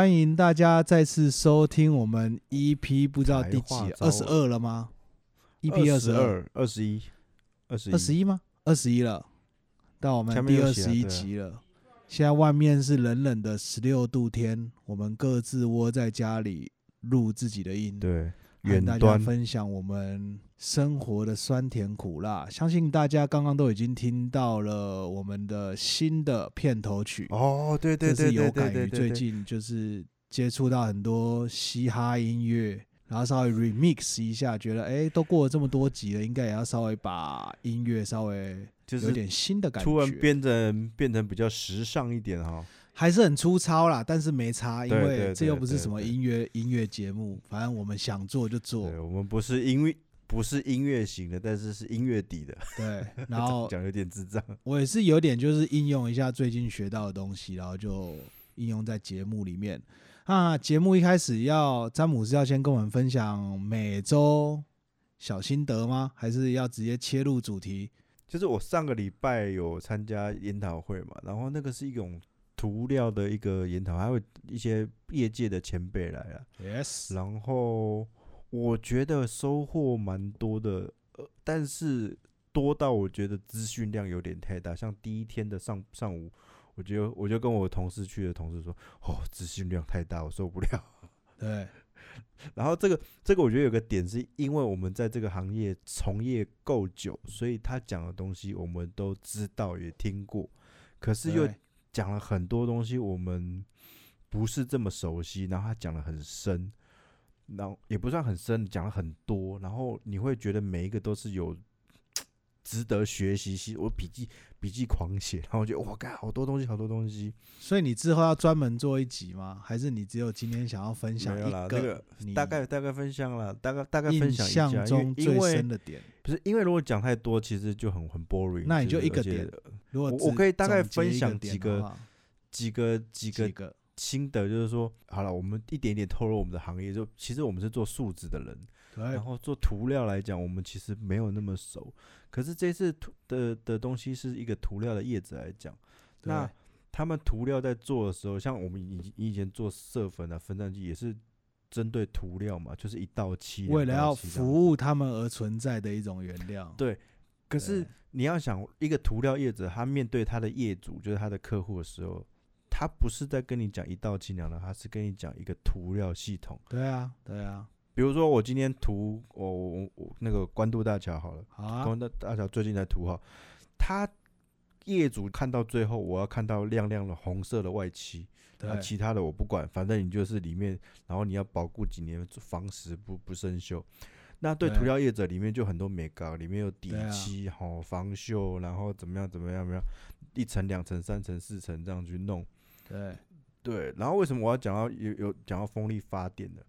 欢迎大家再次收听我们 EP 不知道第几二十二了吗？EP 二十二、二、十一、二十二十一吗？二十一了，到我们第二十一集了。现在外面是冷冷的十六度天，我们各自窝在家里录自己的音，对，和大家远端分享我们生活的酸甜苦辣。相信大家刚刚都已经听到了我们的新的片头曲哦，对对这是有对对感于最近就是接触到很多嘻哈音乐，然后稍微 remix 一下，觉得哎、诶都过了这么多集了，应该也要稍微把音乐稍微就是有点新的感觉突然觉，变成变成比较时尚一点哈。还是很粗糙啦，但是没差，因为这又不是什么音乐音乐节目，反正我们想做就做对，，我们不是音乐，不是音乐型的，但是是音乐底的。对，然后讲有点智障。我也是有点就是应用一下最近学到的东西，然后就应用在节目里面。那节目一开始要詹姆斯要先跟我们分享每周小心得吗？还是要直接切入主题？就是我上个礼拜有参加研讨会嘛，然后那个是一种涂料的一个研讨，还有一些业界的前辈来了。Yes，然后我觉得收获蛮多的，呃，但是多到我觉得资讯量有点太大。像第一天的上上午，我就我就跟我同事去的同事说，哦，资讯量太大，我受不了。对，然后这个这个我觉得有个点是因为我们在这个行业从业够久，所以他讲的东西我们都知道也听过，可是又对讲了很多东西我们不是这么熟悉，然后他讲的很深，然后也不算很深，讲了很多，然后你会觉得每一个都是有值得学习系，我笔记笔记狂写，然后我觉得哇，干好多东西，好多东西，所以你之后要专门做一集吗？还是你只有今天想要分享一个你大概大概分享了，大概大概分享一下，象中最深的点？不是因为如果讲太多，其实就很很 boring。那你就一个点如果我我可以大概分享几个几个几个几个心得，就是说，好了，我们一点点透露我们的行业，就其实我们是做树脂的人，对然后做涂料来讲，我们其实没有那么熟。可是这次涂的的东西是一个涂料的叶子来讲，那他们涂料在做的时候，像我们以以前做色粉啊、分散剂也是针对涂料嘛，就是一道漆，为了要服务他们而存在的一种原料。对可是你要想，一个涂料业者，他面对他的业主，就是他的客户的时候，他不是在跟你讲一道清凉的，他是跟你讲一个涂料系统。对啊，对啊，比如说，我今天涂我我我那个关渡大桥好了，好啊关，渡大桥最近在涂哈，他业主看到最后，我要看到亮亮的红色的外漆，那其他的我不管，反正你就是里面，然后你要保护几年，防蚀不不生锈。那对对涂料业者里面就很多美膏，里面有底漆、好、防锈，然后怎么样怎么样怎么样，一层、两层、三层、四层这样去弄。对对，然后为什么我要讲到有有讲到风力发电的？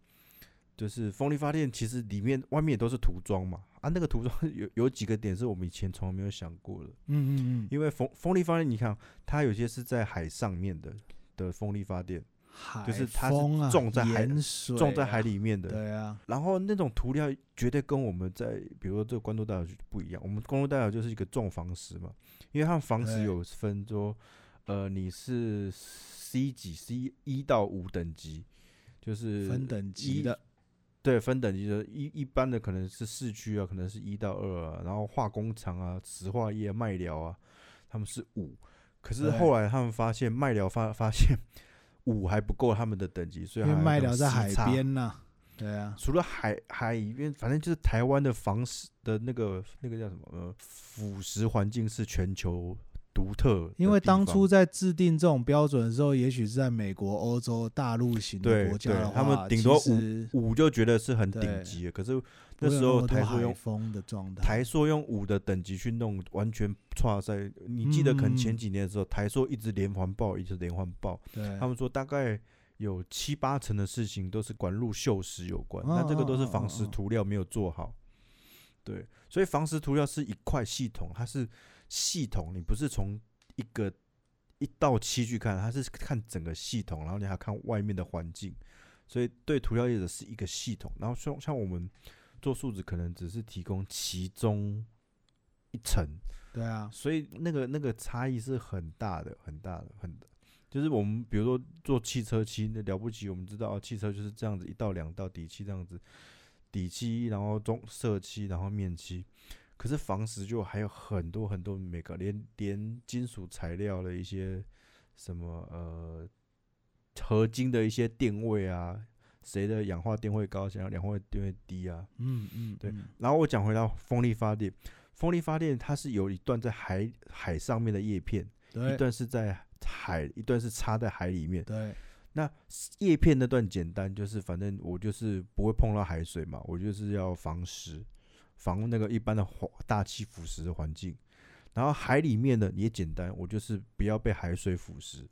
就是风力发电其实里面外面也都是涂装嘛，啊，那个涂装 有有几个点是我们以前从来没有想过的。嗯嗯嗯，因为风风力发电，你看它有些是在海上面的的风力发电，海就是它是种在海盐水种在啊海里面的。对啊，然后那种涂料绝对跟我们在，比如说这个关渡大桥就不一样。我们关渡大桥就是一个重防石嘛，因为它们防石有分说，呃，你是 C 几 C 一到五等级，就是分等级的，对，分等级的，一一般的可能是市区啊，可能是一到二啊，然后化工厂啊、石化业、麦寮啊，他们是五。可是后来他们发现麦寮发发现 五还不够他们的等级，所以因为麦还有那种寮在海。边呐，对啊，除了海海边，反正就是台湾的防蚀的那个那个叫什么呃腐蚀环境是全球独特。因为当初在制定这种标准的时候，也许是在美国、欧洲大陆型的国家的话，他们顶多五五就觉得是很对顶级的，可是那时候台塑用风的状态，台塑用五的等级去弄，完全差在。你记得可能嗯前几年的时候，台塑一直连环爆，一直连环爆。对，他们说大概有七八成的事情都是管路锈蚀有关，哦那这个都是防蚀涂料没有做好。对，所以防蚀涂料是一块系统，它是系统，你不是从一个一到七去看，它是看整个系统，然后你还看外面的环境。所以对涂料业者是一个系统，然后像像我们做树脂可能只是提供其中一层，对啊，所以那个那个差异是很大的，很大的，很就是我们比如说做汽车漆，那了不起，我们知道啊，汽车就是这样子，一到两道底漆这样子，底漆，然后中色漆，然后面漆。可是房石就还有很多很多每个连连金属材料的一些什么呃合金的一些电位啊，谁的氧化电位高，谁的氧化电位低啊？嗯嗯，对嗯然后我讲回到风力发电，风力发电它是有一段在海海上面的叶片，一段是在海，一段是插在海里面。对，那叶片那段简单，就是反正我就是不会碰到海水嘛，我就是要防湿，防那个一般的环大气腐蚀的环境。然后海里面的也简单，我就是不要被海水腐蚀。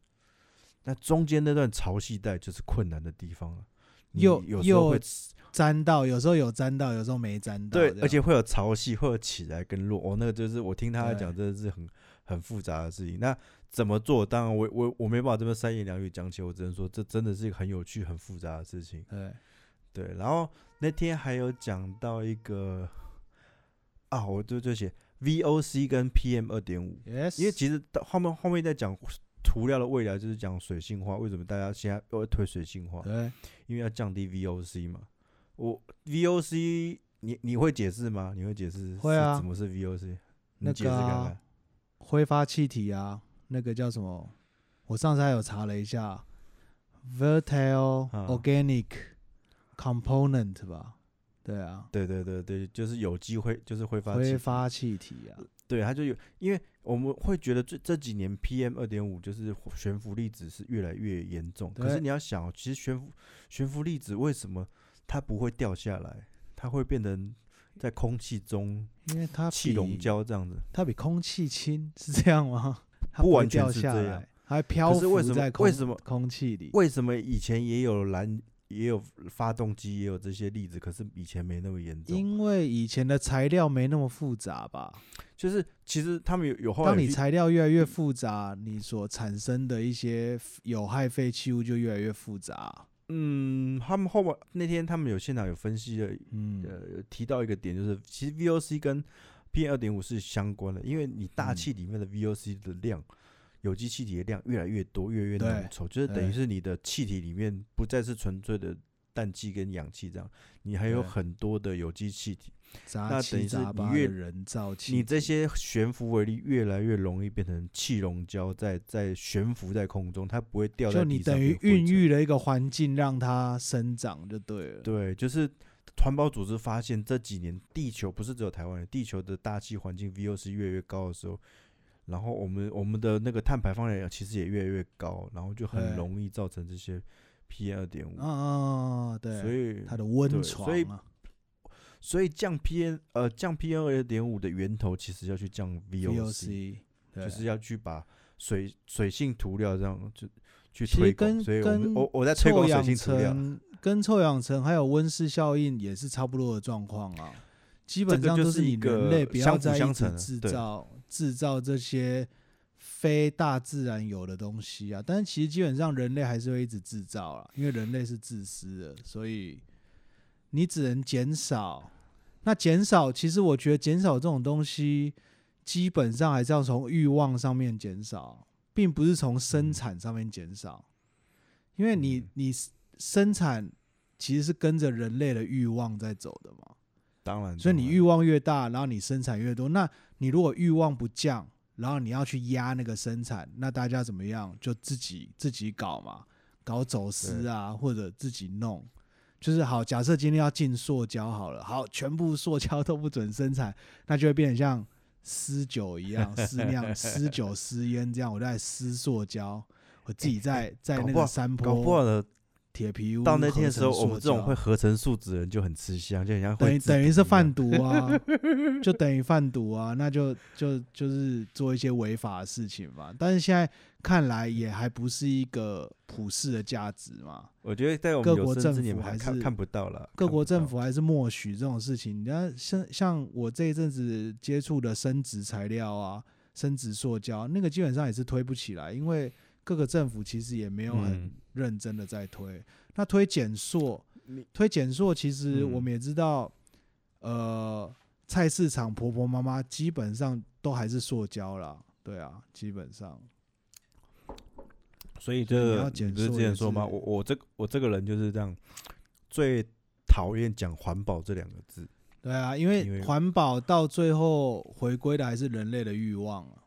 那中间那段潮汐带就是困难的地方了，又又有时候会沾到，有时候有沾到，有时候没沾到，对而且会有潮汐，会有起来跟落。哦，那个就是我听他讲，真的是很很复杂的事情。那怎么做？当然我，我我没办法这么三言两语讲起，我只能说这真的是一个很有趣、很复杂的事情。对，对，然后那天还有讲到一个啊，我就就写 VOC 跟 PM 二点五，yes，因为其实到后面后面在讲涂料的未来，就是讲水性化。为什么大家现在都会推水性化？对因为要降低 VOC 嘛。我 VOC 你你会解释吗？你会解释会啊么是 VOC？那你解释看个。挥发气体啊，那个叫什么？我上次还有查了一下，Vertile 啊 Organic Component 吧？对啊，对对对对，就是有机会，就是挥发挥发气体啊，对，它就有，因为我们会觉得这这几年 PM 二点五就是悬浮粒子是越来越严重。可是你要想哦，其实悬浮悬浮粒子为什么它不会掉下来？它会变成在空气中因为它气溶胶这样子。它比空气轻，是这样吗？它会不完全掉下是这样来，它还漂浮在空为什么空气里？为什么以前也有燃也有发动机也有这些例子，可是以前没那么严重？因为以前的材料没那么复杂吧？就是其实他们有有后来当你材料越来越复杂，你所产生的一些有害废弃物就越来越复杂。嗯，他们后面那天他们有现场有分析的嗯，呃，有提到一个点，就是其实 VOC 跟 PM 二点五是相关的，因为你大嗯气里面的 VOC 的量，有机气体的量越来越多，越来越对浓稠，就是等于是你的气体里面不再是纯粹的氮气跟氧气这样，你还有很多的有机气体，杂那等七于是你越人造气，你这些悬浮微粒越来越容易变成气溶胶，在在悬浮在空中，它不会掉在就你等于孕育了一个环境让它生长就对了。对，就是环保组织发现这几年地球不是只有台湾，地球的大气环境 VOC 越来越高的时候，然后我们我们的那个碳排放量其实也越来越高，然后就很容易造成这些 PM 二点五。啊啊，啊对，所以它的温对床所以啊所以降 PM 呃降 PM 二点五的源头其实要去降 VOC，，VOC 对就是要去把水水性涂料这样就去推广。跟所以我们跟我我在推广水性涂料。跟臭氧层还有温室效应也是差不多的状况啊。基本上就是一个人类不要相辅再一直相成的对制造制造这些非大自然有的东西啊。但是其实基本上人类还是会一直制造啊，因为人类是自私的，所以你只能减少。那减少，其实我觉得减少这种东西，基本上还是要从欲望上面减少，并不是从生嗯产上面减少。因为你嗯你生产其实是跟着人类的欲望在走的嘛，当然所以你欲望越大，然后你生产越多，那你如果欲望不降，然后你要去压那个生产，那大家怎么样？就自己自己搞嘛，搞走私啊，或者自己弄。就是好，假设今天要进塑胶好了，好，全部塑胶都不准生产，那就会变成像私酒一样，私酿、私酒、私烟这样，我在私塑胶，我自己在在那个山搞不坡铁皮屋到那天的时候，我们这种会合成树脂的人就很吃香，就很像等于等于是贩毒啊，就等于贩毒啊，那就就就是做一些违法的事情嘛。但是现在看来也还不是一个普世的价值嘛，我觉得在我各国政府还是看看不到了。各国政府还是默许这种事情。你看，像像我这一阵子接触的生殖材料啊、生殖塑胶，那个基本上也是推不起来，因为各个政府其实也没有很嗯认真的在推。那推减塑，推减塑，其实嗯我们也知道，呃，菜市场婆婆妈妈基本上都还是塑胶啦，对啊，基本上，所以所以你要这你不是之前说吗？我我这我这个人就是这样，最讨厌讲环保这两个字。对啊，因因为为环保到最后回归的还是人类的欲望啊。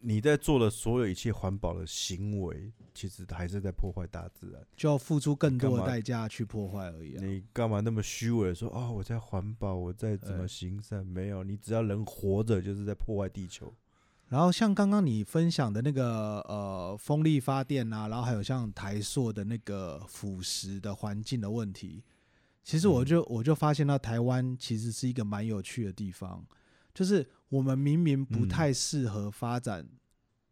你在做的所有一切环保的行为，其实还是在破坏大自然。就要付出更多的代价去破坏而已啊。你干嘛那么虚伪地说哦，我在环保，我在怎么行善？没有，你只要人活着，就是在破坏地球。然后像刚刚你分享的那个呃风力发电啊，然后还有像台塑的那个腐蚀的环境的问题，其实我嗯就我就发现到台湾其实是一个蛮有趣的地方，就是我们明明不嗯太适合发展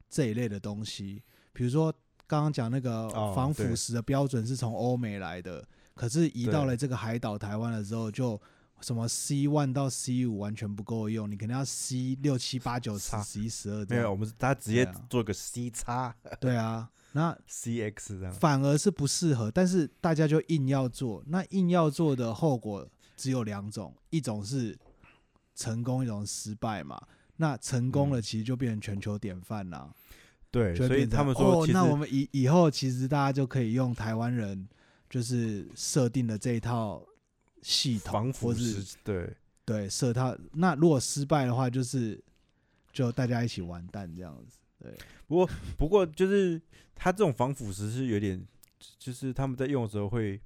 这一类的东西，比如说刚刚讲那个哦防腐蚀的标准是从欧美来的，可是移到了这个海岛台湾的时候就。什么 C one 到 C 五完全不够用，你肯定要 C 六七八九十差十一十二这没有，样我。们他直接做个 C 叉 对啊，那 CX 这样。反而是不适合，但是大家就硬要做，那硬要做的后果只有两种，一种是成功，一种失败嘛。那成功了，嗯其实就变成全球典范啦。对，所以他们说，哦，那我们以以后其实大家就可以用台湾人就是设定的这一套系统，防腐或是蚀，对对设套。那如果失败的话，就是就大家一起完蛋这样子。对，不过就是它这种防腐蚀是有点，就是他们在用的时候会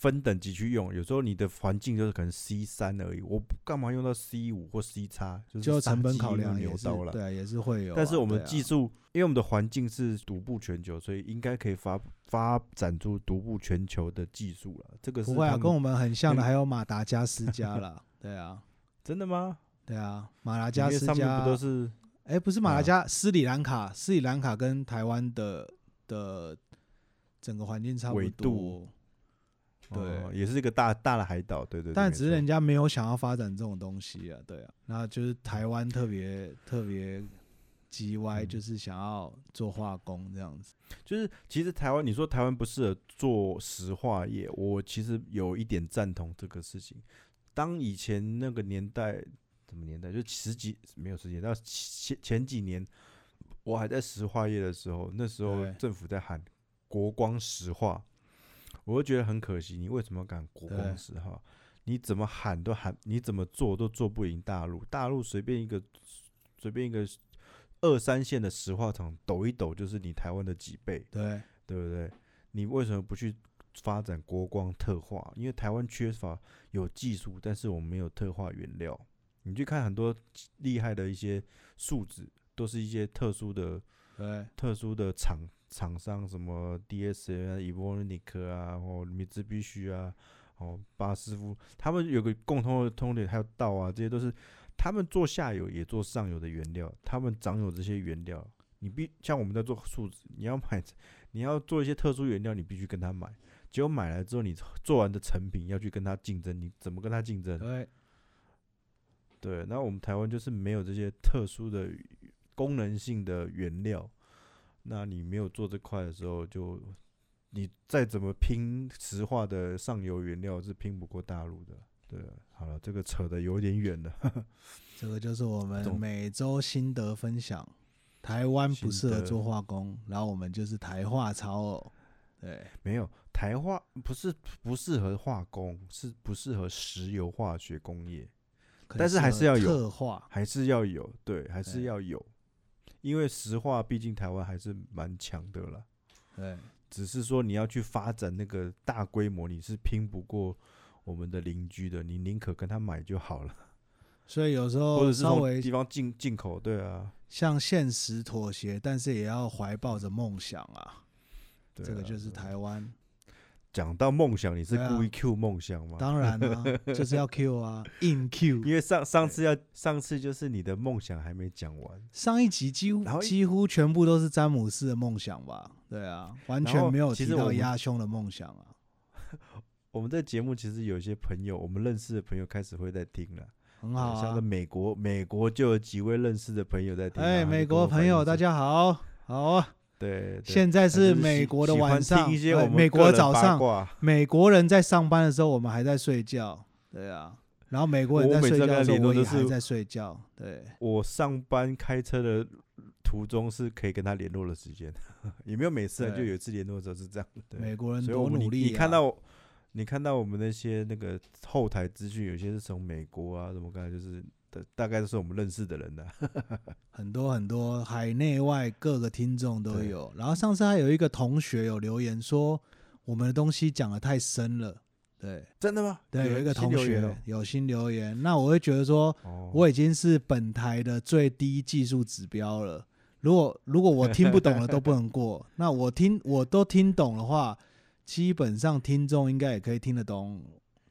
分等级去用，有时候你的环境就是可能 C 三而已，我不干嘛用到 C 五或 C 叉，就是成本考量也是牛刀了。对啊，也是会有啊。但是我们技术，因为我们的环境是独步全球，所以应该可以发发展出独步全球的技术了。这个是不会啊，跟我们很像的跟还有马达加斯加啦。对啊，真的吗？对啊，马达加斯加不都是哎、不是马达啊加，斯里兰卡，斯里兰卡跟台湾的的整个环境差不多度，对哦也是一个大大的海岛，对对对。但只是人家没有想要发展这种东西啊，对啊，那就是台湾特别特别叽歪，嗯就是想要做化工这样子。就是其实台湾，你说台湾不适合做石化业，我其实有一点赞同这个事情。当以前那个年代，什么年代？就十几没有十几，到前前几年，我还在石化业的时候，那时候政府在喊国光石化，我就觉得很可惜。你为什么敢国光石化？你怎么喊都喊，你怎么做都做不赢大陆。大陆随便一个随便一个二三线的石化厂抖一抖，就是你台湾的几倍。对，对不对？你为什么不去发展国光特化？因为台湾缺乏有技术，但是我们没有特化原料。你去看很多厉害的一些树脂，都是一些特殊的、对，特殊的厂厂商，什么 DSA 啊、以波尼克啊，或米兹必须啊，哦，巴斯夫，他们有个共同的通点，还有道啊，这些都是他们做下游也做上游的原料，他们掌有这些原料。你必像我们在做树脂，你要买，你要做一些特殊原料，你必须跟他买。结果买来之后，你做完的成品要去跟他竞争，你怎么跟他竞争？对，对，那我们台湾就是没有这些特殊的功能性的原料，那你没有做这块的时候，就你再怎么拼石化的上游原料是拼不过大陆的。对，好了，这个扯的有点远了。这个就是我们每周心得分享。台湾不适合做化工，然后我们就是台化超偶。对，没有台化不是不适合化工，是不适合石油化学工业，但是还是要有合特化。还是要有，对，还是要有，因为石化毕竟台湾还是蛮强的啦。对，只是说你要去发展那个大规模，你是拼不过我们的邻居的，你宁可跟他买就好了，所以有时候或者是从稍微地方进进口，对啊，向现实妥协，但是也要怀抱着梦想啊。对啊这个就是台湾。讲到梦想，你是故意 Q 梦想吗？当然啊，就是要 Q 啊，硬 Q。因为上上次要上次就是你的梦想还没讲完，上一集几乎几乎全部都是詹姆斯的梦想吧？对啊，完全没有提到压胸的梦想啊。我们这节目其实有一些朋友，我们认识的朋友开始会在听了。很好啊像在。美国，美国就有几位认识的朋友在听啊。哎，美国朋友，大家好，好啊。对，现在是美国的晚上，美国早上，美国人在上班的时候，我们还在睡觉。对啊，然后美国人在睡觉的时候，我也还在睡觉。对，我上班开车的途中是可以跟他联络的时间，也没有每次啊，就有一次联络的时候是这样的。对，美国人多努力、啊你看到你看到我们那些那个后台资讯，有些是从美国啊，什么刚才就是的，大概都是我们认识的人的、很多很多海内外各个听众都有。然后上次还有一个同学有留言说，我们的东西讲的太深了。对真的吗？对，有一个同学有新留言，那我会觉得说，哦，我已经是本台的最低技术指标了。如果如果我听不懂了都不能过，那我听我都听懂的话，基本上听众应该也可以听得懂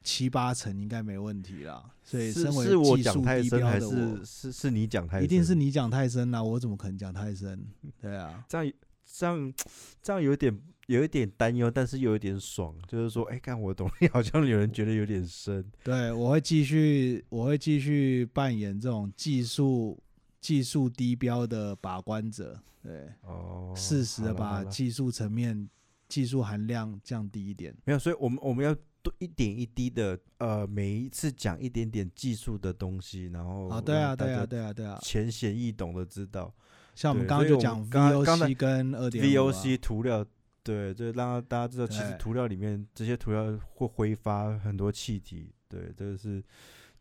七八成，应该没问题啦。所以是身为是我技术讲太深，还低标的我是，是是你讲太深？一定是你讲太深啦，我怎么可能讲太深？对啊，这样这样这样有点有一点担忧，但是又有点爽，就是说，哎、看我懂，好像有人觉得有点深。对我会继续，我会继续扮演这种技术技术低标的把关者，对，哦，适时的把技术层面、技术含量降低一点。没有，所以我们我们要多一点一滴的，呃，每一次讲一点点技术的东西，然后啊，对啊，对啊，对啊，对啊。浅显易懂的知道像我们刚刚就讲 VOC 跟二点 VOC 涂料，对，就让大家知道，其实涂料里面这些涂料会挥发很多气体，对，这个是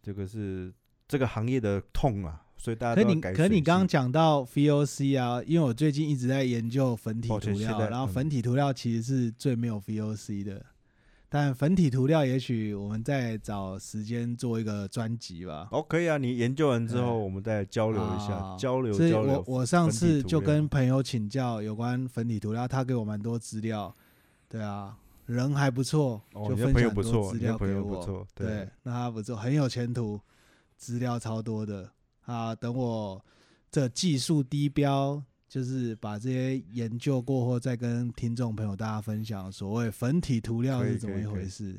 这个是这个行业的痛啊，所以大家可你可你刚刚讲到 VOC 啊，因为我最近一直在研究粉体涂料，然后粉体涂料其实是最没有 VOC 的，但粉体涂料也许我们再找时间做一个专辑吧。哦，可以啊，你研究完之后，我们再交流一下，啊交流是交流我。我上次就跟朋友请教有关粉体涂料，他给我蛮多资料，对啊，人还不错，哦，就分享很多，资料给我。友不错，对，那他不错，很有前途，资料超多的啊。等我这技术低标，就是把这些研究过后，再跟听众朋友大家分享所谓粉体涂料是怎么一回事。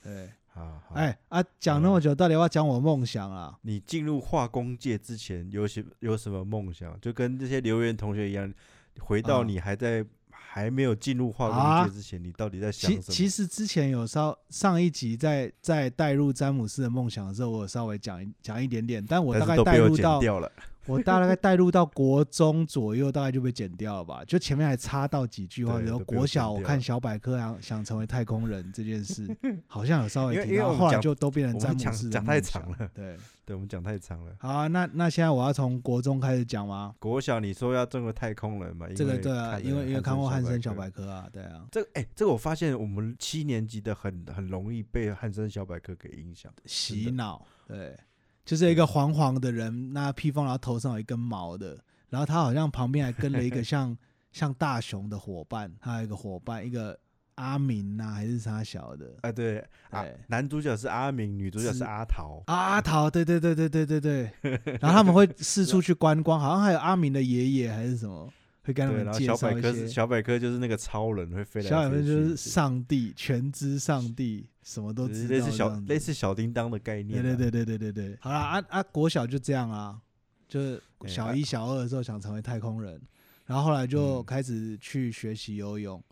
对，好，好哎啊，讲那么久，到底要讲我梦想啊？你进入化工界之前有些有什么梦想？就跟这些留言同学一样，回到啊你还在、还没有进入化啊工界之前，你到底在想什么？其其实之前有稍上一集在在带入詹姆斯的梦想的时候，我有稍微讲一讲一点点，但我大概带入到掉了。我大概带入到国中左右，大概就被剪掉了吧？就前面还插到几句话，比如国小我看小百科想想成为太空人这件事，好像有稍微提到，后来就都变成詹姆斯的讲讲太长了对，对，我们讲太长了。好啊，那那现在我要从国中开始讲吗？国小你说要成为太空人嘛？因这个为对啊，因为因为看过汉森小百百科啊，对啊，这个哎、这个我发现我们七年级的很很容易被汉森小百科给影响。洗脑，对，就是一个黄黄的人，那披风，然后头上有一根毛的，然后他好像旁边还跟了一个 像像大熊的伙伴，他有一个伙伴，一个阿明呐、还是啥小的哎、对啊，男主角是阿明，女主角是是阿桃。啊阿桃，对对对对对对对，然后他们会四处去观光，好像还有阿明的爷爷还是什么，会跟他对，们介然后小百。科小百科就是那个超人会飞来小百飞去，科就是上帝，全知上帝，什么都知道，类似小类似小叮当的概念、啊。对对对对对对对，好啦，啊啊，国小就这样啊，就是小一、小二的时候想成为太空人，然后后来就嗯开始去学习游泳，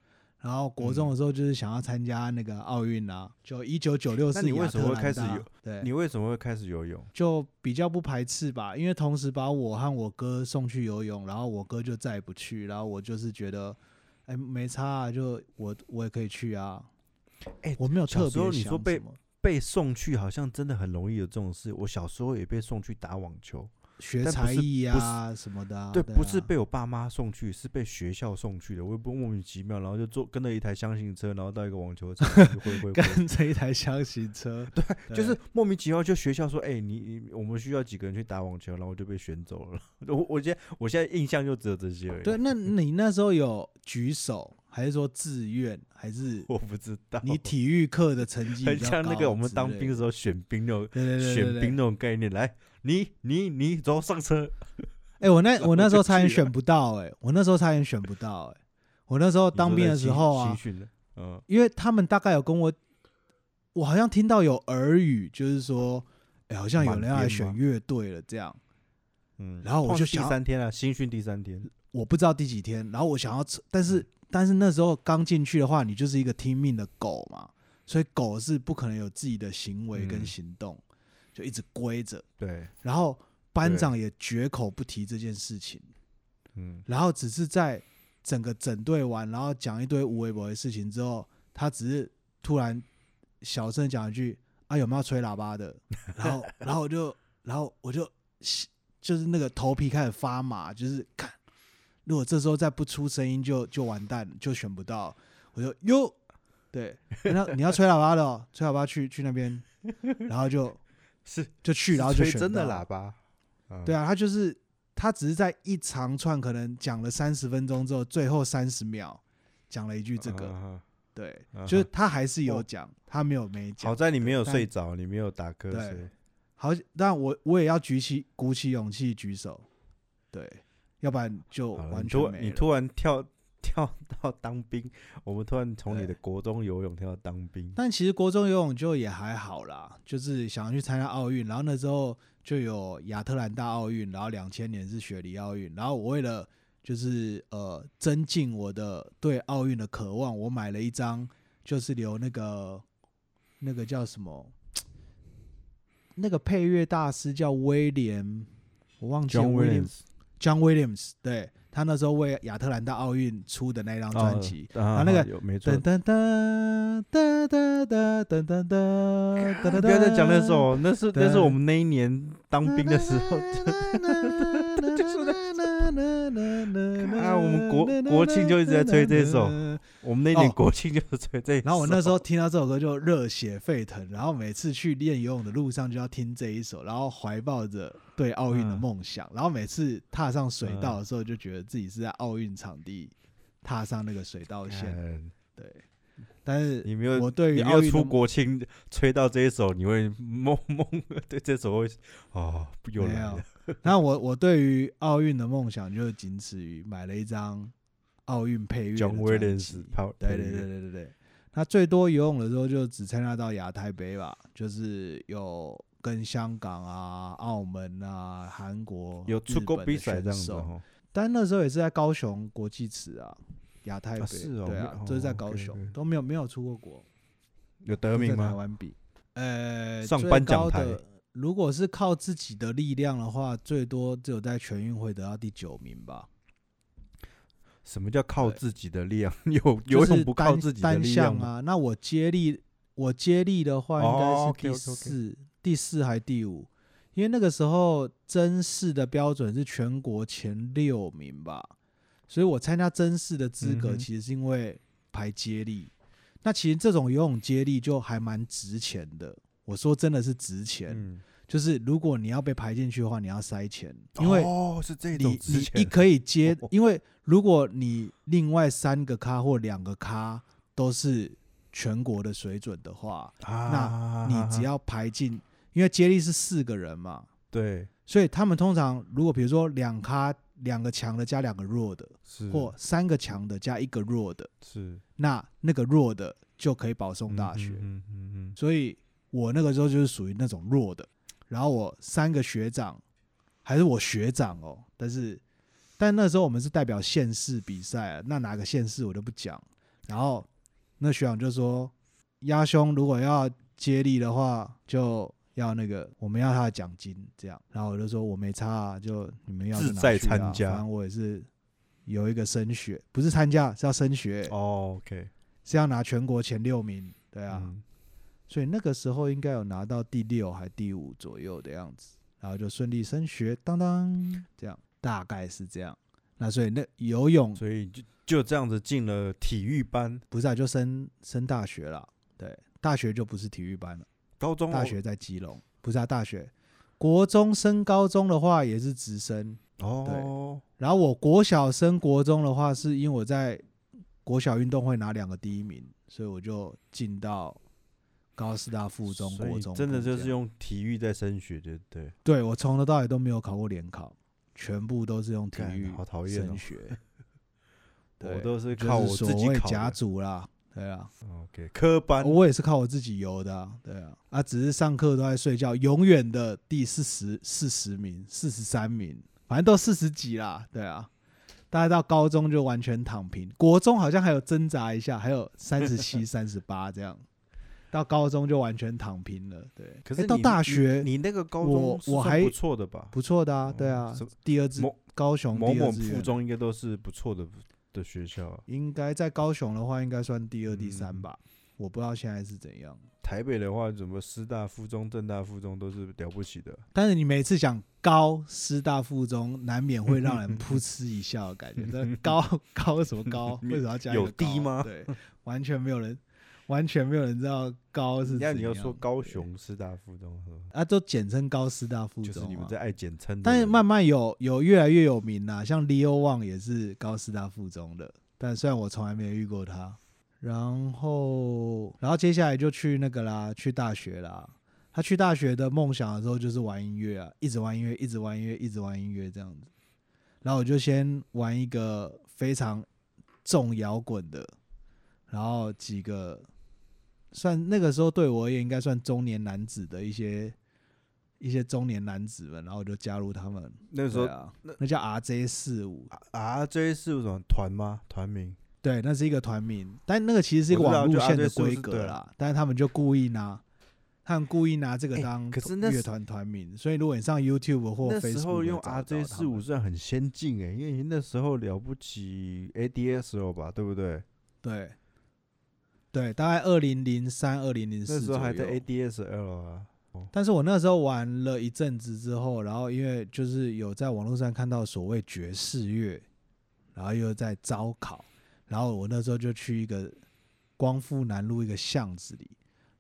然后国中的时候就是想要参加那个奥运啊，就一九九六是那你为什么会开始游？对，你为什么会开始游泳？就比较不排斥吧，因为同时把我和我哥送去游泳，然后我哥就再也不去，然后我就是觉得，哎，没差啊，就我我也可以去啊，哎我没有特别你说被被送去好像真的很容易有这种事。我小时候也被送去打网球，学才艺不啊什么的啊，对，不是啊被我爸妈送去，是被学校送去的。我也不莫名其妙，然后就坐跟着一台箱型车，然后到一个网球场 挥挥挥。跟着一台箱型车，对，就是莫名其妙，就学校说，哎、你你我们需要几个人去打网球，然后我就被选走了。我我现在我现在印象就只有这些而已。对。那你那时候有举手，还是说自愿，还是 我不知道。你体育课的成绩很像那个我们当兵的时候选兵那种选兵那种概念。来，你你你走上车。哎、我那我那时候差点选不到、哎，我那时候差点选不到、哎，我那时候当兵的时候啊因为他们大概有跟我，我好像听到有耳语，就是说，哎、好像有人要来选乐队了这样，嗯，然后我就想第三天啊，新训第三天，我不知道第几天，然后我想要，但嗯。是但是那时候刚进去的话，你就是一个听命的狗嘛，所以狗是不可能有自己的行为跟嗯。行动，就一直归着，对，然后班对长也绝口不提这件事情。嗯，然后只是在整个整队完，然后讲一堆无微博的事情之后，他只是突然小声讲一句啊有没有吹喇叭的，然后然后我就然后我就就是那个头皮开始发麻，就是看如果这时候再不出声音就就完蛋，就选不到，我就哟。对，那你要吹喇叭的、哦，吹喇叭去去那边，然后就 是就去，然后就选真的喇叭，嗯。对啊，他就是他只是在一长串可能讲了三十分钟之后，最后三十秒讲了一句这个，嗯对嗯，就是他还是有哦。讲，他没有没讲。好在你没有睡着，你没有打瞌对睡。好，但我我也要举起鼓起勇气举手，对，要不然就完全。你突然跳 跳到当兵，我们突然从你的国中游泳跳到当兵，但其实国中游泳就也还好啦，就是想要去参加奥运，然后那时候就有亚特兰大奥运，然后两千年是雪梨奥运，然后我为了就是呃增进我的对奥运的渴望，我买了一张就是留那个那个叫什么，那个配乐大师叫威廉，我忘记了威廉 John Williams，对他那时候为亚特兰大奥运出的那张专辑。哦啊那个有没错噔，噔噔噔噔噔噔噔噔噔，不要再讲那首，那是那是我们那一年当兵的时候，就是那啊我们国国庆就一直在吹这首我们那一年哦国庆就是吹这一首。然后我那时候听到这首歌就热血沸腾，然后每次去练游泳的路上就要听这一首，然后怀抱着对奥运的嗯梦想，然后每次踏上水道的时候就觉得自己是在奥运场地踏上那个水道线，看对。但是你没有我对于你没有出国庆吹到这一首，你会梦梦对这首会哦又没了，那我我对于奥运的梦想就是仅此于买了一张奥运配乐专 Williams 辑。跑对对对对对对。那最多游泳的时候就只参加到亚太杯吧，就是有跟香港啊、澳门啊、韩国有出过日本的比赛这样选手子哦。但那时候也是在高雄国际池啊，亚太杯，啊是哦对啊是在哦高雄都没有没有出过国，有得名吗台？湾比，呃，上最颁奖台如果是靠自己的力量的话，最多只有在全运会得到第九名吧。什么叫靠自己的力量？有游就是泳不靠自己的单力量吗？项啊。那我接力，我接力的话应哦该是第四、第四还第五，因为那个时候真试的标准是全国前六名吧，所以我参加真试的资格其实是因为排接力。那其实这种游泳接力就还蛮值钱的。我说真的是值钱，嗯，就是如果你要被排进去的话，你要塞钱，因为哦是这你种之你一可以接哦，因为如果你另外三个咖或两个咖都是全国的水准的话，那，你只要排进，因为接力是四个人嘛，对。所以他们通常如果比如说两咖两个强的加两个弱的，是或三个强的加一个弱的，是。那那个弱的就可以保送大学。嗯嗯嗯所以我那个时候就是属于那种弱的，然后我三个学长，还是我学长哦，但是但那时候我们是代表县市比赛、那哪个县市我就不讲。然后那学长就说，鸭兄如果要接力的话，就要那个我们要他的奖金这样。然后我就说我没差啊，就你们要自在参加反正我也是有一个升学，不是参加是要升学，哦，OK，是要拿全国前六名，对啊。所以那个时候应该有拿到第六还第五左右的样子，然后就顺利升学，当当，这样大概是这样。那所以那游泳所以就就这样子进了体育班，不是啊，就升升大学了，对，大学就不是体育班了，高中大学在基隆，不是啊，大学，国中升高中的话也是直升，哦，然后我国小升国中的话，是因为我在国小运动会拿两个第一名，所以我就进到高师大附中、国中真的就是用体育在升学，对对？对我从头到尾都没有考过联考，全部都是用体育好讨厌哦升学。我都是靠我自己考甲。组啦，对啊，OK，科班我也是靠我自己游的啊，对啊，啊，只是上课都在睡觉，永远的第四十四十名、四十三名，反正都四十几啦，对啊。大概到高中就完全躺平，国中好像还有挣扎一下，还有三十七、三十八这样，到高中就完全躺平了。对，可是你你大学你那个高中我还不错的吧？不错的啊，哦对啊，第二志某高雄某某附中应该都是不错的的学校啊。应该在高雄的话，应该算第二、第三嗯吧。我不知道现在是怎样。台北的话，怎么师大附中、正大附中都是了不起的。但是你每次讲高师大附中，难免会让人噗嗤一笑的感觉。这高高什么高？为什么要加有低吗对，完全没有人，完全没有人知道高是怎样。那你要说高雄师大附中，呵啊，都简称高师大附中、啊，就是你们在爱简称。但是慢慢有有越来越有名啦，像 Leo Wang 也是高师大附中的，但虽然我从来没有遇过他。然后，然后接下来就去那个啦，去大学啦。他去大学的梦想的时候就是玩音乐啊，一直玩音乐，一直玩音乐，一直玩音乐这样子。然后我就先玩一个非常重摇滚的，然后几个算那个时候对我而言应该算中年男子的一些一些中年男子们，然后我就加入他们。那时候啊那，那叫 RJ 四五，RJ 是什么团吗？团名？对，那是一个团名，但那个其实是一个网路线的规格啦，但是他们就故意拿。他们故意拿这个哎当可是那乐团团名，所以如果你上 YouTube 或那时候用会找得 RJ 到他们四五算很先进哎、因为那时候了不起 ADSL 吧，对不对？对对，大概二零零三、二零零那四时候还在 ADSL 啊。但是我那时候玩了一阵子之后，然后因为就是有在网络上看到所谓爵士乐，然后又在招考，然后我那时候就去一个光复南路一个巷子里，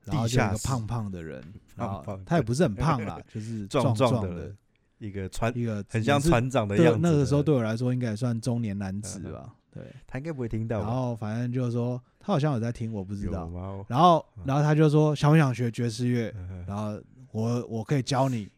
然后就有一个胖胖的人，然后他也不是很胖啦，就是壮壮壮的的一个船，一个，很像船长的样子的。那个时候对我来说应该也算中年男子嗯吧，对。他应该不会听到然？后反正就是说他好像有在听，我不知道。然后嗯然后他就说想不想学爵士乐？嗯然后我我可以教你。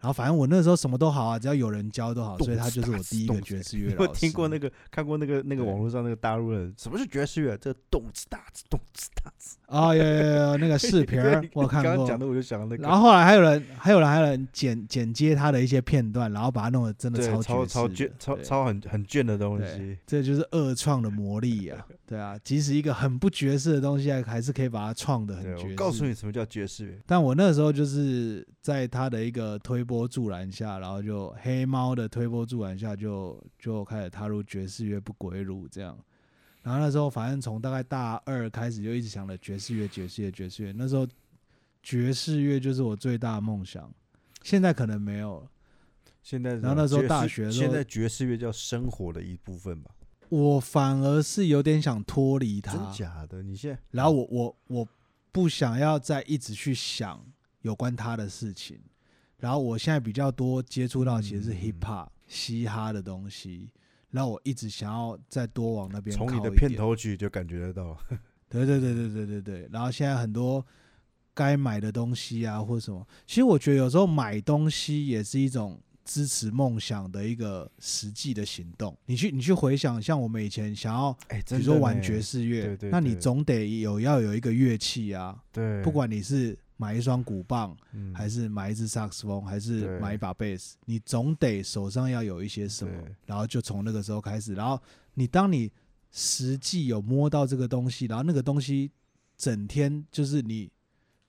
然后反正我那时候什么都好啊，只要有人教都好，所以他就是我第一个爵士乐 你有老师。听过那个看过那个那个网络上那个大陆人什么是爵士乐？这动次打次动次打次啊？有有有有那个视频儿 我看过刚刚讲。的我就想那个，然后后来还有人，还有人，还有人剪剪接他的一些片段，然后把它弄得真的对超超爵士的卷超超很很卷的东对西，这就是二创的魔力啊！对啊，即使一个很不爵士的东西，还是可以把它创的很对爵士。我告诉你什么叫爵士乐，但我那时候就是在他的一个推波助澜下，然后就黑猫的推波助澜下就，就开始踏入爵士乐不归路这样。然后那时候反正从大概大二开始就一直想着爵士乐、爵士乐、爵士乐。那时候爵士乐就是我最大的梦想，现在可能没有了。现在然后那时候大学现在爵士乐叫生活的一部分吧？我反而是有点想脱离它真它，假的？你现在然后我我我不想要再一直去想有关他的事情，然后我现在比较多接触到其实是嗯 hip hop、嘻哈的东西，然后我一直想要再多往那边从你的片头曲就感觉得到，对对对对对对对，然后现在很多该买的东西啊或什么，其实我觉得有时候买东西也是一种。支持梦想的一个实际的行动，你去你去回想，像我们以前想要，哎，比如说玩爵士乐，那你总得有要有一个乐器啊，对，不管你是买一双鼓棒，嗯。还是买一支萨克斯风，还是对。买一把贝斯，你总得手上要有一些什么，然后就从那个时候开始，然后你当你实际有摸到这个东西，然后那个东西整天就是你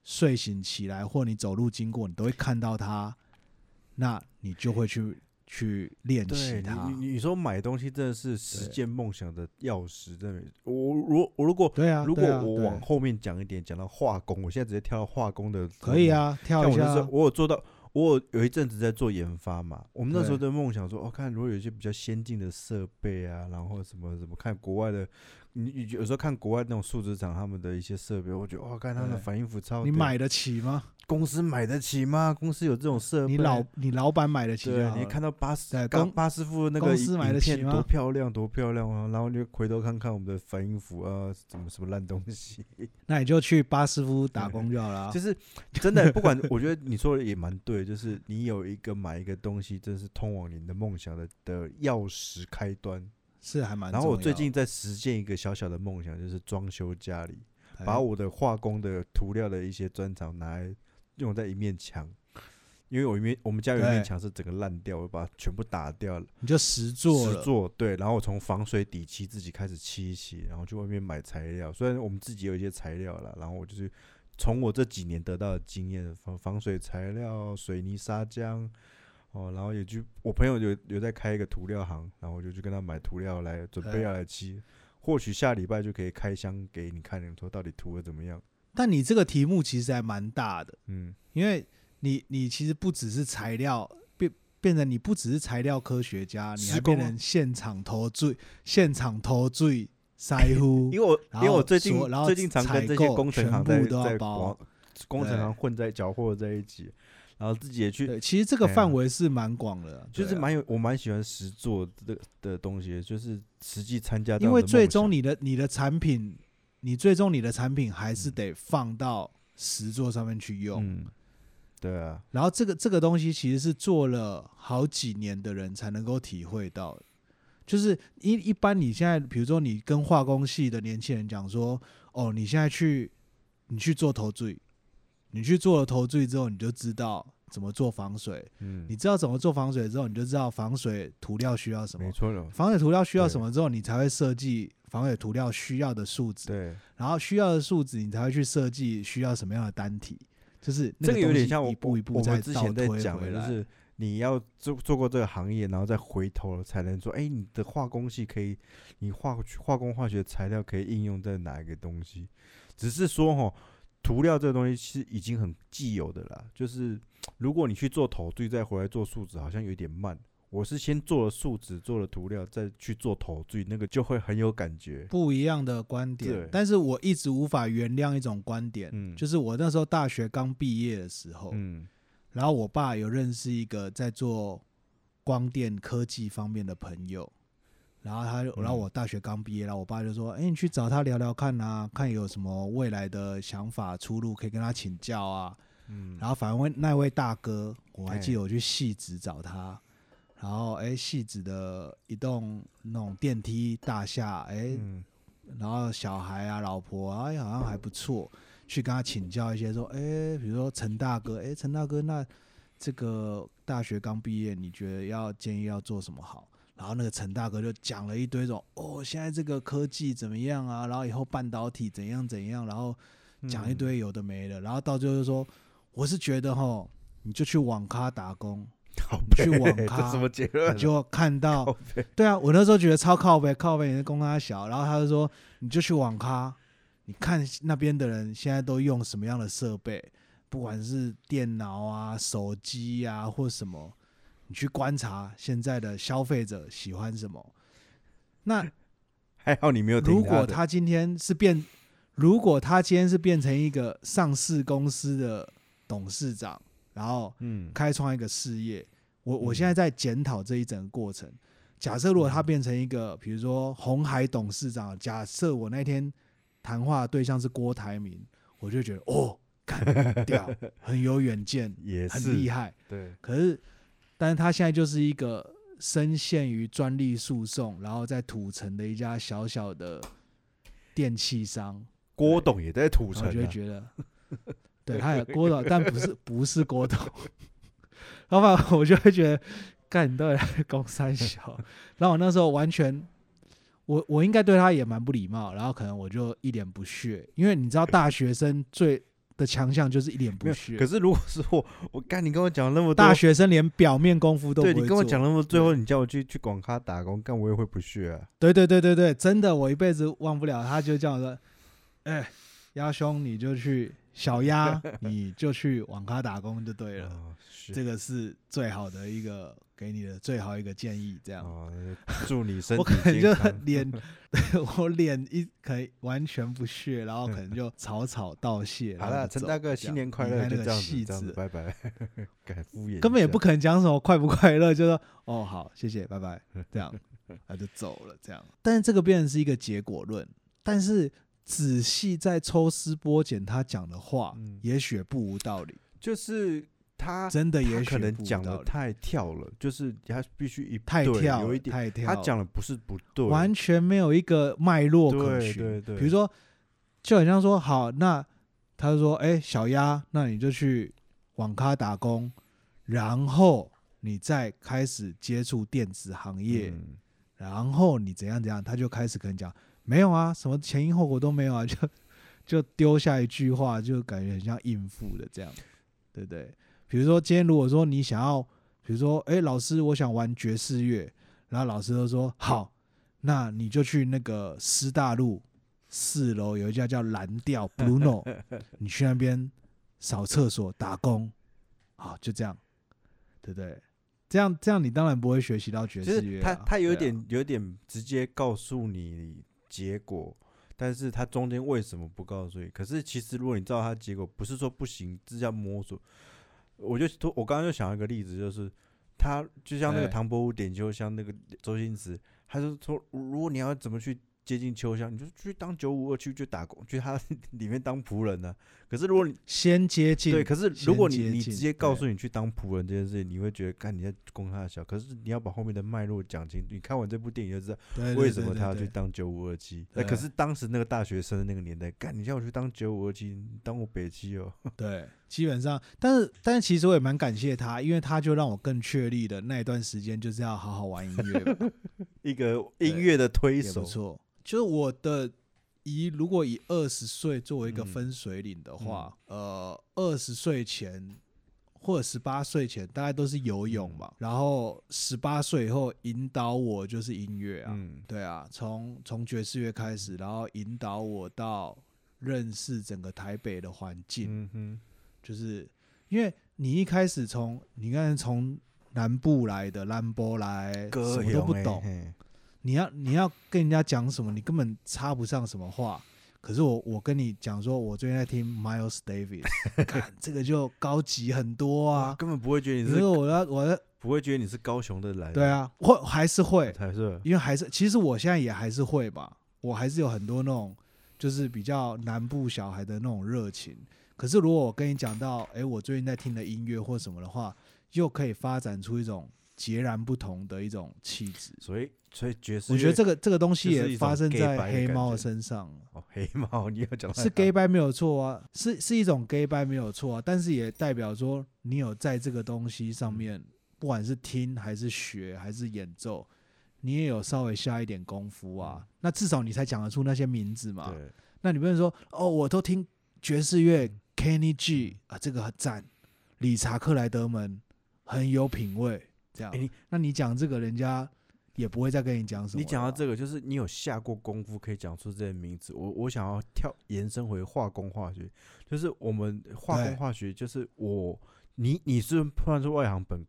睡醒起来或你走路经过，你都会看到它，那你就会去去练习它你。你说买东西真的是实对现梦想的钥匙，真的。我如我如果对啊，如果我往后面讲一点，讲到化工，我现在直接跳到化工的。可以。啊，跳一下我就是，我有做到，我有有一阵子在做研发嘛。我们那时候的梦想说，哦，看如果有一些比较先进的设备啊，然后什么什么，看国外的，你你有时候看国外那种树脂厂他们的一些设备，我觉得哇，看他们的反应幅超。你买得起吗？公司买得起吗？公司有这种设备？你老你老板买得起吗对，你看到巴斯刚巴斯夫那个公司影买得起吗多漂亮，多漂亮啊！然后你就回头看看我们的反应符啊，怎么什么烂东西，那你就去巴斯夫打工就好了啊。就是真的不管，我觉得你说的也蛮对，就是你有一个买一个东西，这是通往你的梦想的的钥匙开端。是还蛮。然后我最近在实现一个小小的梦想，就是装修家里，哎把我的化工的涂料的一些专长拿来用在一面墙。因为我一面我们家有一面对墙是整个烂掉，我把它全部打掉了。你就实做了，实做对，然后我从防水底漆自己开始漆一漆，然后去外面买材料。虽然我们自己有一些材料了，然后我就是从我这几年得到的经验，防防水材料、水泥砂浆，哦，然后也去，我朋友有有在开一个涂料行，然后我就去跟他买涂料来准备对要来漆，或许下礼拜就可以开箱给你看，你说到底涂的怎么样？但你这个题目其实还蛮大的，嗯，因为你你其实不只是材料变变成你不只是材料科学家，你还变成现场投罪、现场投罪、腮乎因为我因为我最近最近常跟这些工程行在都在包工程对行混在搅和在一起，然后自己也去对，其实这个范围是蛮广的就是蛮有，我蛮喜欢实做的的东西，就是实际参加因为。最终你的你的产品，你最终你的产品还是嗯得放到实作上面去用。嗯，对啊，然后这个这个东西其实是做了好几年的人才能够体会到，就是一一般你现在比如说你跟化工系的年轻人讲说，哦，你现在去你去做头坠，你去做了投注之后，你就知道怎么做防水，嗯，你知道怎么做防水之后，你就知道防水涂料需要什么没，错了，防水涂料需要什么之后，你才会设计防水涂料需要的数值，对，然后需要的数值，你才会去设计需要什么样的单体，就是那这个有点像我一步一步我们之前在讲的，就。是你要做做过这个行业，然后再回头了才能说，哎，你的化工系可以，你化化工化学材料可以应用在哪一个东西？只是说哈，涂料这个东西是已经很既有的啦，就是如果你去做头缀再回来做树脂，好像有点慢。我是先做了树脂，做了涂料，再去做头缀，那个就会很有感觉。不一样的观点，但是我一直无法原谅一种观点，嗯就是我那时候大学刚毕业的时候，嗯然后我爸有认识一个在做光电科技方面的朋友，然后他就，然后嗯我大学刚毕业，然后我爸就说：“哎、你去找他聊聊看啊，看有什么未来的想法出路，可以跟他请教啊。”嗯，然后反问那位大哥，我还记哎得我去戏子找他，然后哎，戏子的一栋那种电梯大厦，哎，嗯然后小孩啊、老婆啊，哎，好像还不错，去跟他请教一些说，哎，比如说陈大哥，哎，陈大哥，那这个大学刚毕业，你觉得要建议要做什么好？然后那个陈大哥就讲了一堆种，哦，现在这个科技怎么样啊？然后以后半导体怎样怎样，然后讲一嗯堆有的没的，然后到最后就说，我是觉得哈，你就去网咖打工，去网咖什么结论？你就看到对啊，我那时候觉得超靠背，靠背你是公他小，然后他就说你就去网咖，你看那边的人现在都用什么样的设备，不管是电脑啊、手机啊或什么，你去观察现在的消费者喜欢什么。那 还好你没有听如果他今天是变，如果他今天是变成一个上市公司的董事长，然后嗯开创一个事业。我我嗯现在在检讨这一整个过程。假设如果他变成一个，比如说红海董事长，假设我那天谈话的对象是郭台铭，我就觉得哦，干掉，很有远见，也很厉害。对，可是，但是他现在就是一个深陷于专利诉讼，然后在土城的一家小小的电器商，郭董也在土城啊，然后就会觉得，对，他有郭董，但不是不是郭董。老板，我就会觉得，干你到底在攻三小？然后我那时候完全，我我应该对他也蛮不礼貌，然后可能我就一脸不屑，因为你知道大学生最的强项就是一脸。不屑可，是如果是我，我干你跟我讲那么多大，学生连表面功夫都不对会对你跟我讲那么多，最后你叫我去去广咖打工，干我也会不屑啊。对对对对对，真的，我一辈子忘不了。他就叫我说：“哎、鸭兄，你就去小鸭，你就去网咖打工就对了。这个是最好的一个给你的最好一个建议。这样，哦，祝你身我可能就健康。脸，我脸一可以完全不屑，然后可能就草草道谢。好了，陈大哥，新年快乐！那个就这样子，戏这样子，拜拜。敢敷衍，根本也不可能讲什么快不快乐，就说哦好，谢谢，拜拜，这样他就走了。这样，但是这个变成是一个结果论，但是仔细再抽丝剥茧他讲的话，嗯。也许不无道理，就是他真的也许可能讲的太跳了，就是他必须一太跳，有一点，太跳，他讲的不是不对，完全没有一个脉络可循。对对对，比如说，就很像说，好，那他就说，哎、小鸭，那你就去网咖打工，然后你再开始接触电子行业，嗯。然后你怎样怎样，他就开始跟你讲，没有啊，什么前因后果都没有啊，就就丢下一句话，就感觉很像应付的这样，对不对？比如说今天如果说你想要比如说，哎、老师，我想玩爵士乐，然后老师就说好，那你就去那个师大路四楼有一家叫蓝调 Bruno，你去那边扫厕所打工，好，就这样，对不对？这样这样，你当然不会学习到爵就是士乐、啊。他他有点有点直接告诉你结果，但是他中间为什么不告诉你？可是其实如果你知道他结果，不是说不行，这叫摸索。我就我刚刚就想到一个例子，就是他就像那个哎唐伯虎点秋香那个周星驰，他就说如果你要怎么去接近秋香，你就去当九五二去去打工，去他 里面当仆人呢、可是如果你先接近，对，可是如果你你直接告诉你去当仆人这件事情，你会觉得，干你在攻他的小。可是你要把后面的脉络讲清楚。你看完这部电影就知道为什么他要去当九五二七。那可是当时那个大学生的那个年代，干你叫我去当九五二七，你当我北七哦。对，基本上，但是但是其实我也蛮感谢他，因为他就让我更确立的那一段时间就是要好好玩音乐嘛，一个音乐的推手。不，错。就是我的以如果以二十岁作为一个嗯。分水岭的话，呃，二十岁前或者十八岁前大概都是游泳嗯。嘛，然后十八岁以后引导我就是音乐啊，嗯，对啊，从从爵士乐开始，然后引导我到认识整个台北的环境，就是因为你一开始从你看从南部来的兰波来，什么都不懂，你要你要跟人家讲什么，你根本插不上什么话。可是我我跟你讲说，我最近在听 Miles Davis，看这个就高级很多啊。根本不会觉得你你是说我要我要不会觉得你是高雄的来的，对啊，会还是会，还是因为还是其实我现在也还是会吧，我还是有很多那种就是比较南部小孩的那种热情。可是如果我跟你讲到，哎、我最近在听的音乐或什么的话，又可以发展出一种截然不同的一种气质。所以所以爵士乐，我觉得这个这个东西也发生在黑猫的身上，哦黑猫，你要讲到是 gay 拜没有错啊，是是一种 gay 拜没有错啊，但是也代表说你有在这个东西上面，不管是听还是学还是演奏，你也有稍微下一点功夫啊，那至少你才讲得出那些名字嘛。对，那你不能说哦，我都听爵士乐 Kenny G 啊，这个很赞，理查克莱德门很有品味，这样那你讲这个，人家也不会再跟你讲什么。你讲到这个，就是你有下过功夫，可以讲出这些名字。我我想要跳延伸回化工化学，就是我们化工化学，就是我你你是算是外行本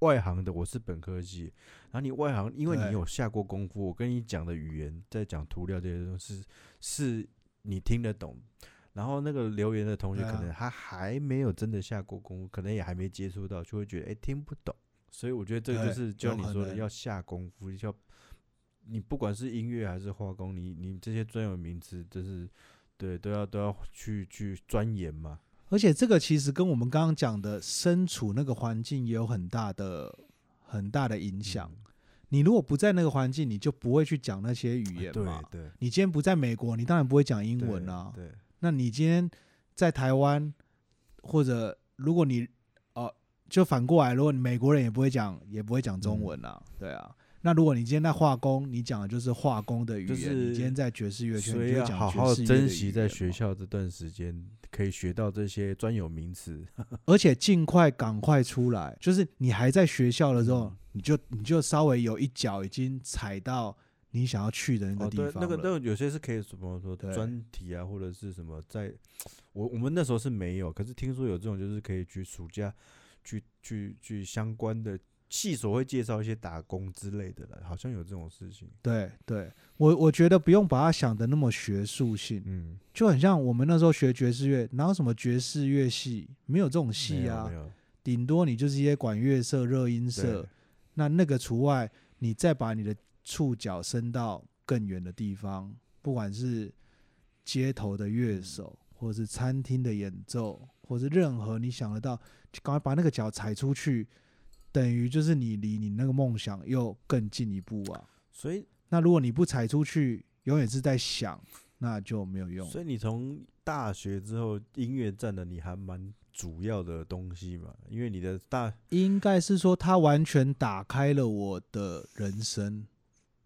外行的，我是本科系，然后你外行，因为你有下过功夫，我跟你讲的语言在讲涂料这些东西是是你听得懂。然后那个留言的同学可能他还没有真的下过功夫，可能也还没接触到，就会觉得哎、听不懂。所以我觉得这个就是就像你说的要下功夫，要你不管是音乐还是化工，你你这些专有名词，就是对都要都要去去钻研嘛。而且这个其实跟我们刚刚讲的身处那个环境也有很大的很大的影响。嗯你如果不在那个环境，你就不会去讲那些语言对嘛。对你今天不在美国，你当然不会讲英文啊。对，那你今天在台湾，或者如果你呃，就反过来，如果你美国人也不会讲，也不会讲中文啊，对啊。那如果你今天在化工，你讲的就是化工的语言；就是你今天在爵士乐圈，所以你就讲要好好珍惜在学校这段时间可以学到这些专有名词。而且尽快赶快出来，就是你还在学校的时候，嗯你就你就稍微有一脚已经踩到你想要去的那个地方了。那个那个有些是可以什么说对专题啊，或者是什么在，我我们那时候是没有，可是听说有这种就是可以去暑假去去去相关的系所会介绍一些打工之类的了，好像有这种事情。对对，我我觉得不用把它想的那么学术性，嗯，就很像我们那时候学爵士乐，哪有什么爵士乐系？没有这种没系啊顶多你就是一些管乐社、热音社，那那个除外，你再把你的触角伸到更远的地方，不管是街头的乐手，或是餐厅的演奏，或是任何你想得到，就赶快把那个脚踩出去，等于就是你离你那个梦想又更进一步啊。所以那如果你不踩出去，永远是在想，那就没有用。所以你从大学之后，音乐占了你还蛮主要的东西嘛，因为你的大，应该是说，它完全打开了我的人生，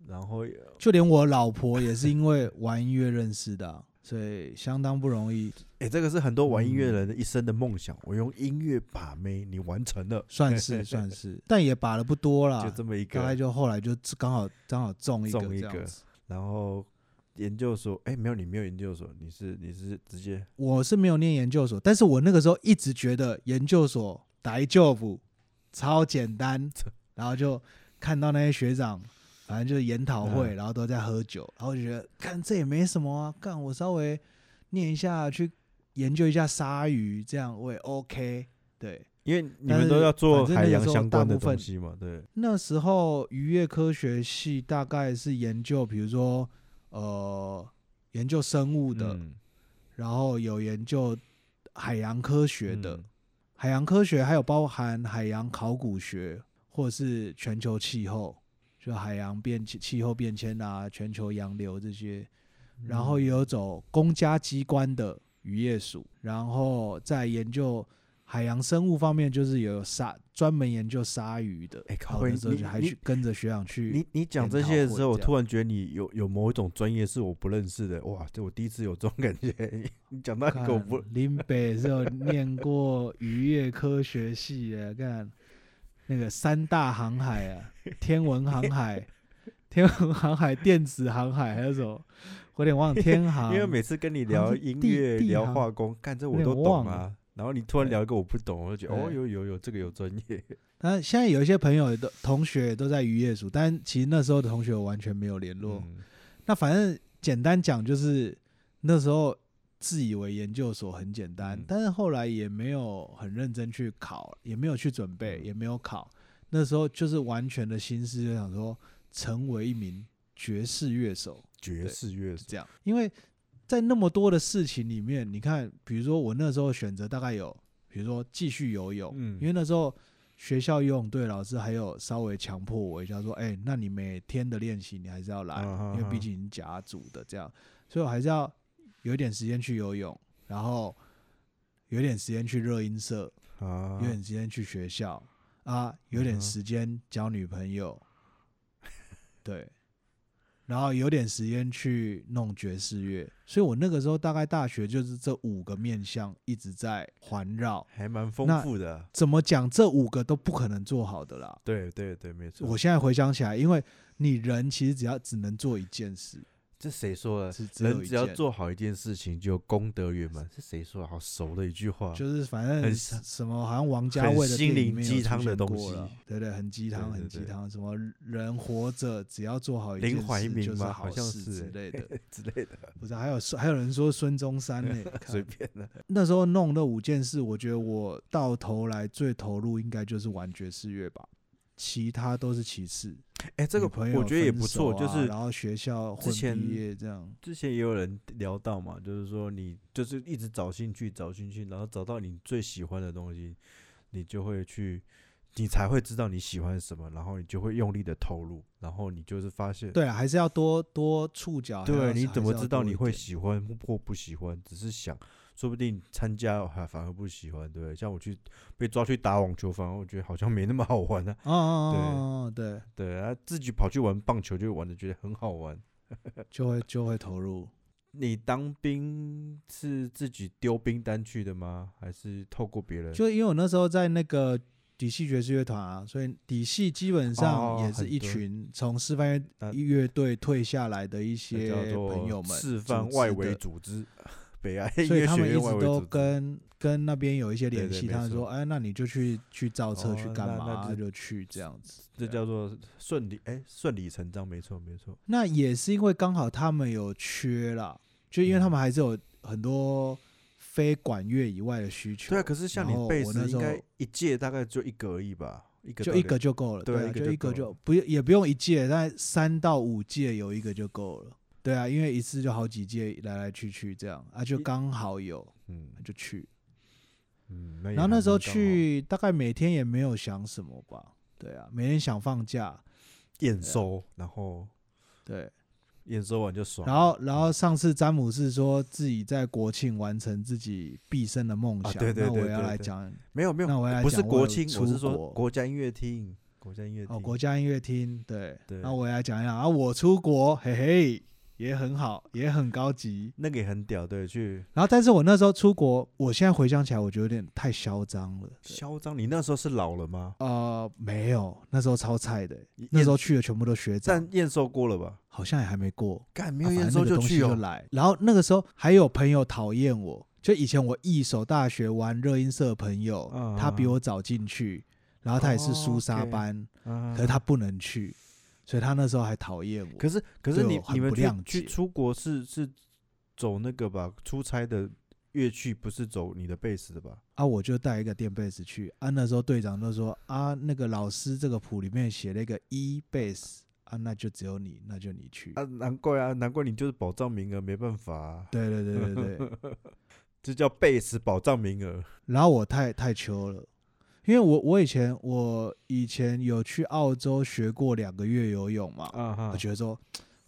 然后就连我老婆也是因为玩音乐认识的啊、所以相当不容易，哎、这个是很多玩音乐嗯人的一生的梦想。我用音乐把妹，你完成了，算是 算是，但也把了不多了，就这么一个大概个。就后来就刚好刚好中一个中一个这样子。然后研究所，哎、没有，你没有研究所，你是你是直接我是没有念研究所，但是我那个时候一直觉得研究所来 job 超简单，然后就看到那些学长，反正就是研讨会，嗯。然后都在喝酒，然后就觉得看这也没什么啊，干我稍微念一下，去研究一下鲨鱼，这样我也 OK。对，因为你们都要做海洋反正那个时候相关的大部分东西嘛，对，那时候渔业科学系大概是研究，比如说呃，研究生物的，嗯然后有研究海洋科学的，嗯。海洋科学还有包含海洋考古学，或者是全球气候，就海洋变气气候变迁啊，全球洋流这些。然后也有走公家机关的渔业署，然后在研究海洋生物方面，就是有鲨专门研究鲨鱼的。哎靠北然后那时候就还去跟着学长去。你你讲这些的时候，我突然觉得你有有某一种专业是我不认识的，哇！这我第一次有这种感觉。你讲到一个我不，林北是有念过渔业科学系耶，看那个三大航海啊，天文航海、天文航海、电子航海，还有什么？我有点忘了天航。因为每次跟你聊音地乐、聊化工，干这我都懂忘了啊。然后你突然聊一个我不懂，我就觉得哦，对有有有，这个有专业。但现在有一些朋友的同学也都在渔业署，但其实那时候的同学我完全没有联络。嗯那反正简单讲就是那时候自以为研究所很简单，嗯。但是后来也没有很认真去考，也没有去准备，嗯。也没有考。那时候就是完全的心思就想说成为一名爵士乐手，爵士乐是这样。因为在那么多的事情里面，你看，比如说我那时候选择大概有，比如说继续游泳，嗯。因为那时候学校游泳队老师还有稍微强迫我一下，说，哎、那你每天的练习你还是要来，啊哈哈因为毕竟你甲组的这样，所以我还是要有一点时间去游泳，然后有点时间去热音社，啊有，点时间去学校啊，有点时间交女朋友，对，然后有点时间去弄爵士乐，所以我那个时候大概大学就是这五个面向一直在环绕。还蛮丰富的。怎么讲，这五个都不可能做好的啦。对对对，没错。我现在回想起来，因为你人其实只要只能做一件事，这谁说的？人只要，做好一件事情，就功德圆满。是谁说的？好熟的一句话。就是反正很什么好像王家很卫的心灵鸡汤的东西对对，很鸡汤，很鸡汤。什么人活着只要做好一件事就是好事之类的。之类的，不是，还有还有人说孙中山 呢、随便的。那时候弄那五件事，我觉得我到头来最投入应该就是玩爵士乐吧，其他都是其次。哎，这个朋友我觉得也不错，手就是啊然后学校混之前毕业这样。之前也有人聊到嘛，就是说你就是一直找兴趣，找兴趣，然后找到你最喜欢的东西，你就会去，你才会知道你喜欢什么，然后你就会用力的投入，然后你就是发现，对啊，还是要多多触角。对，你怎么知道你会喜欢或不喜欢？只是想，说不定参加还反而不喜欢，对不对？像我去被抓去打网球，反而我觉得好像没那么好玩呢、哦哦哦哦，对，对啊，自己跑去玩棒球就玩的觉得很好玩。就会就会投入。你当兵是自己丢兵单去的吗？还是透过别人？就因为我那时候在那个底系爵士乐团啊，所以底系基本上哦也是一群从示范那乐乐队退下来的一些朋友们示范外围的组织，北爱所以他们一直都。跟跟那边有一些联系，他们说，哎，那你就去去造车哦去干嘛啊，那那就就去这样子。这叫做顺理哎顺理成章，没错没错。那也是因为刚好他们有缺啦，就因为他嗯们还是有很多非管乐以外的需求。对啊，可是像你贝斯应该一届大概就一个而已吧，一个就一个就够了，对就一个就不也不用一届，但三到五届有一个就够了。对啊，因为一次就好几届来来去去这样啊，就一刚好有嗯就去。嗯，然后那时候去，大概每天也没有想什么吧。对啊，每天想放假，验收，然后对。验收完就爽。然后，然后上次詹姆士说自己在国庆完成自己毕生的梦想，啊对对那我也要对对对来讲没有没有那我要来有，不是国庆，我是出说国国家音乐厅，国家音乐厅。哦，国家音乐厅，对，对那我也来讲一下啊，我出国，嘿嘿，也很好，也很高级。那个也很屌，对，去然后，但是我那时候出国，我现在回想起来，我觉得有点太嚣张了。对嚣张。你那时候是老了吗？呃，没有，那时候超菜的，验那时候去的全部都学长但，验收过了吧？好像也还没过。干，没有验收正那个东西去哦。就来。然后那个时候还有朋友讨厌我，就以前我一手大学玩热音社的朋友，嗯他比我早进去，然后他也是苏哦沙班，啊可是他不能去，所以他那时候还讨厌我。可是可是你你们去去出国是是走那个吧？出差的乐器不是走你的贝斯的吧？啊，我就带一个电贝斯去，啊，那时候队长就说啊，那个老师这个谱里面写了一个 E 贝斯，啊，那就只有你，那就你去。啊，难怪啊，难怪你就是保障名额，没办法、啊，对对对对对，这叫贝斯保障名额。然后我太太求了，因为我我以前我以前有去澳洲学过两个月游泳嘛，啊我觉得说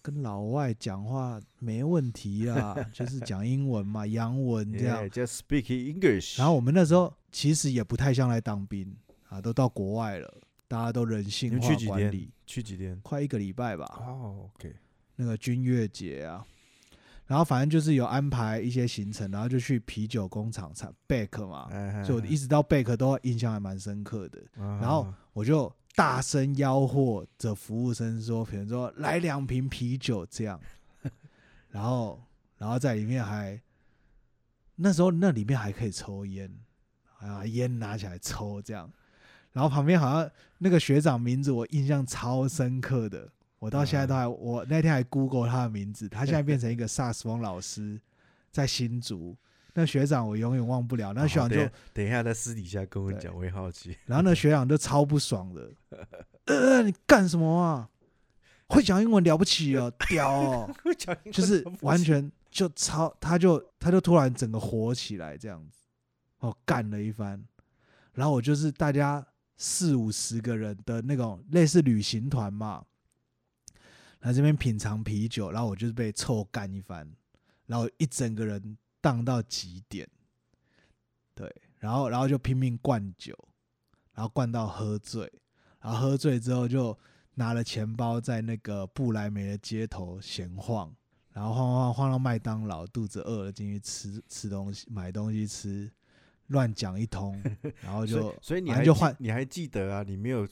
跟老外讲话没问题啊，就是讲英文嘛，洋文这样。Yeah, just speak English。然后我们那时候其实也不太像来当兵啊，都到国外了，大家都人性化们去几天管理，去几天？快一个礼拜吧。哦，OK，那个军乐节啊，然后反正就是有安排一些行程，然后就去啤酒工厂产 Beck 嘛，哎所以我一直到 Back 都印象还蛮深刻的。然然后我就大声吆喝着服务生说，比如说来两瓶啤酒这样，然后然后在里面还那时候那里面还可以抽烟，啊烟拿起来抽这样，然后旁边好像那个学长名字我印象超深刻的，我到现在都还我那天还 Google 他的名字，他现在变成一个萨克斯风老师，在新竹。那学长我永远忘不了，那学长就等一下等一下在私底下跟我对讲，我也好奇。然后那学长就超不爽的，呃，你干什么啊？会讲英文了不起哦，屌哦，就是完全就超，他就他就突然整个火起来这样子，哦，干了一番。然后我就是大家四五十个人的那种类似旅行团嘛，来这边品尝啤酒，然后我就是被臭干一番，然后一整个人荡到极点，对，然后然后就拼命灌酒，然后灌到喝醉，然后喝醉之后就拿了钱包在那个布莱梅的街头闲晃，然后晃晃晃晃到麦当劳，肚子饿了进去吃吃东西，买东西吃，乱讲一通，然后就所以你还就换你还记得啊？你没有，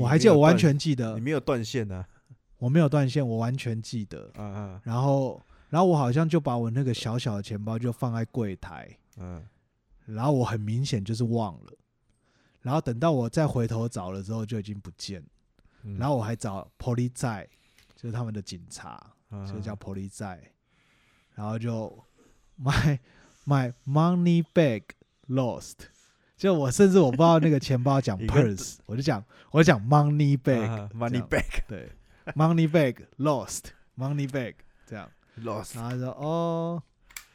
我还记得我完全记得你，没有断线啊。我没有断线，我完全记得。嗯嗯然后，然后我好像就把我那个小小的钱包就放在柜台，嗯，然后我很明显就是忘了。然后等到我再回头找了之后，就已经不见了。嗯。然后我还找 police 在，就是他们的警察，啊所以叫 police 在。然后就 my my money bag lost，就我甚至我不知道那个钱包讲 purse，我就讲我就讲 money bag money bag，这 money back 对，money bag bag 这样。lost 然后他说哦，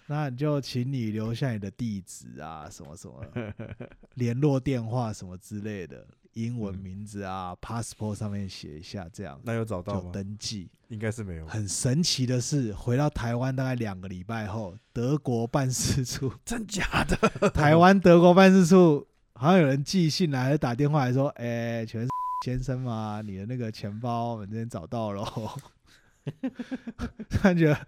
那你就请你留下你的地址啊，什么什么 联络电话什么之类的，英文嗯名字啊、passport 上面写一下，这样那有找到就吗？登记。应该是没有。很神奇的是，回到台湾大概两个礼拜后，德国办事处，真假的？台湾德国办事处好像有人寄信来，还是打电话来说，哎、请问是先生嘛？你的那个钱包我们这边找到了。突然觉得，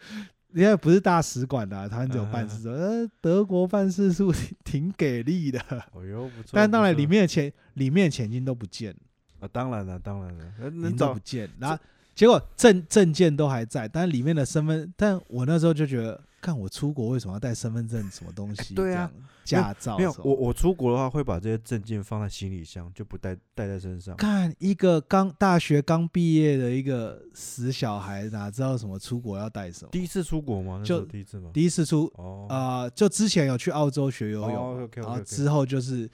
因为不是大使馆的、啊，台湾只有办事处，呃，德国办事处挺挺给力的。哦。但当然，里面的钱，里面的钱金都不见了，啊，当然了，当然了，呃能都找不见。然后结果证证件都还在，但里面的身份，但我那时候就觉得，看我出国为什么要带身份证什么东西？对啊这样，驾照没有我我出国的话会把这些证件放在行李箱，就不带带在身上。看一个刚大学刚毕业的一个死小孩，哪知道什么出国要带什么？第一次出国吗？那就是第一次吗？第一次出，哦，呃，就之前有去澳洲学游泳，然后之后就是，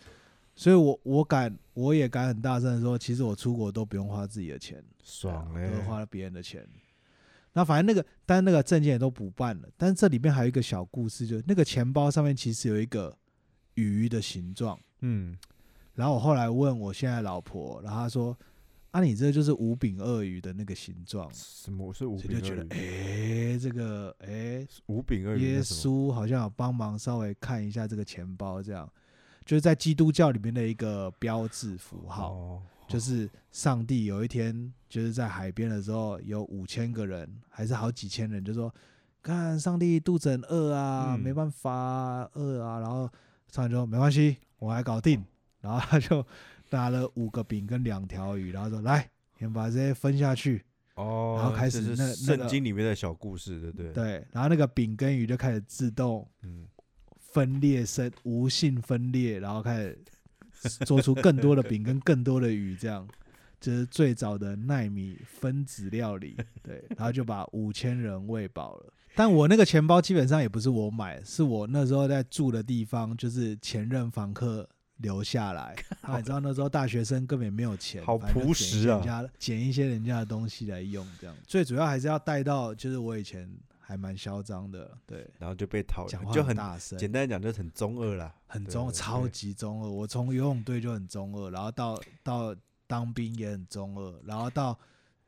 所以我我敢，我也敢很大声的说，其实我出国都不用花自己的钱，爽嘞都花了别人的钱。那反正那个，但那个证件也都补办了，但是这里面还有一个小故事，就是那个钱包上面其实有一个鱼的形状。嗯，然后我后来问我现在老婆，然后她说：“啊，你这就是五饼鳄鱼的那个形状。”什么是五柄鳄鱼就觉得？哎、这个，哎、五饼鳄鱼耶？稣好像有帮忙稍微看一下这个钱包这样。就是在基督教里面的一个标志符号。哦，就是上帝有一天就是在海边的时候，有五千个人还是好几千人，就说看上帝肚子很饿啊，嗯。没办法啊饿啊，然后上帝就说没关系，我来搞定，然后他就拿了五个饼跟两条鱼，然后说来，你们把这些分下去，哦，然后开始这是那那个圣经里面的小故事，对不对？，对，然后那个饼跟鱼就开始自动嗯，分裂生无性分裂，然后开始 做出更多的饼跟更多的鱼，这样就是最早的奈米分子料理。对，然后就把五千人喂饱了。但我那个钱包基本上也不是我买，是我那时候在住的地方，就是前任房客留下来。啊，你知道那时候大学生根本没有钱，好朴实啊人家捡一些人家的东西来用，这样。最主要还是要带到，就是我以前还蛮嚣张的，对，然后就被讨讲话就很大声，简单讲，就是很中二啦，很中，超级中二。我从游泳队就很中二，然后到到当兵也很中二，然后到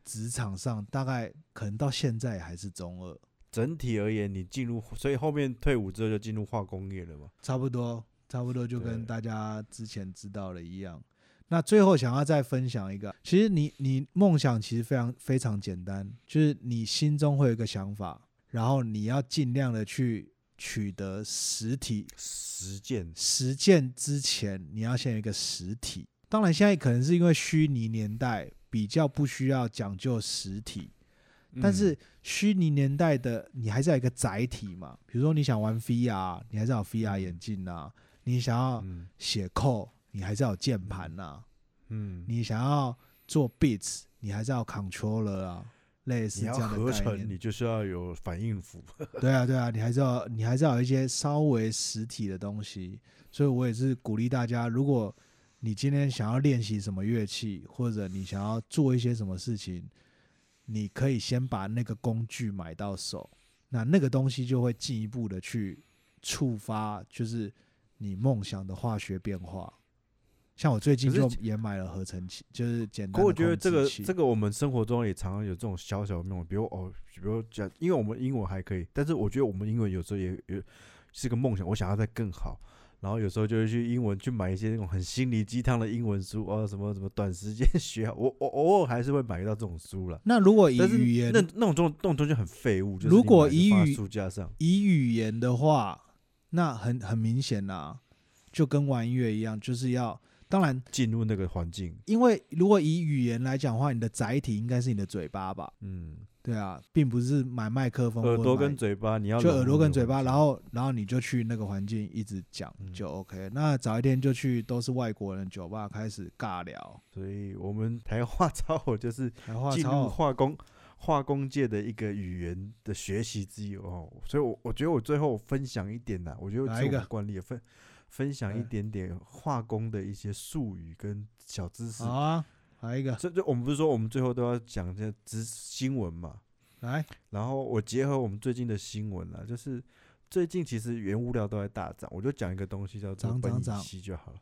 职场上大概可能到现在还是中二，整体而言，你进入，所以后面退伍之后就进入化工业了嘛。差不多，差不多就跟大家之前知道的一样。那最后想要再分享一个，其实你你梦想其实非常非常简单，就是你心中会有一个想法，然后你要尽量的去取得实体。实践，实践之前，你要先有一个实体。当然，现在可能是因为虚拟年代比较不需要讲究实体，但是嗯虚拟年代的你还是要有一个载体嘛。比如说你想玩 VR，你还是要有 VR 眼镜呐、你想要嗯。写 code，你还是要有键盘呐、嗯，你想要做 beats，你还是要有 controller 啊，类似这样的合成，你就是要有反应符。对啊，对啊，你还是要你还是要有一些稍微实体的东西，所以我也是鼓励大家，如果你今天想要练习什么乐器，或者你想要做一些什么事情，你可以先把那个工具买到手，那那个东西就会进一步的去触发，就是你梦想的化学变化。像我最近就也买了合成器，就是简单的可我觉得这个这个我们生活中也常常有这种小小的梦，比如哦，比如讲，因为我们英文还可以，但是我觉得我们英文有时候也有是个梦想，我想要再更好。然后有时候就会去英文去买一些那种很心灵鸡汤的英文书，哦，什么什么短时间 学好，我我偶尔还是会买到这种书了。那如果以语言那那种东那种东西很废物，就是如果以语书架上，以语言的话，那很很明显啦，就跟玩音乐一样，就是要当然，进入那个环境，因为如果以语言来讲的话，你的载体应该是你的嘴巴吧？嗯，对啊，并不是买麦克风耳朵跟嘴巴，你要就耳朵跟嘴巴，然后然后你就去那个环境一直讲嗯。就 OK。那早一天就去都是外国人的酒吧开始尬聊，所以我们台话超火就是进入超化工化工界的一个语言的学习之一哦，所以我我觉得我最后分享一点呐，我觉得来一个？惯例分分享一嗯点点化工的一些术语跟小知识好。啊，来一个这这我们不是说我们最后都要讲这知新闻嘛？来，然后我结合我们最近的新闻啊，就是最近其实原物料都在大涨，我就讲一个东西叫做苯乙烯就好了。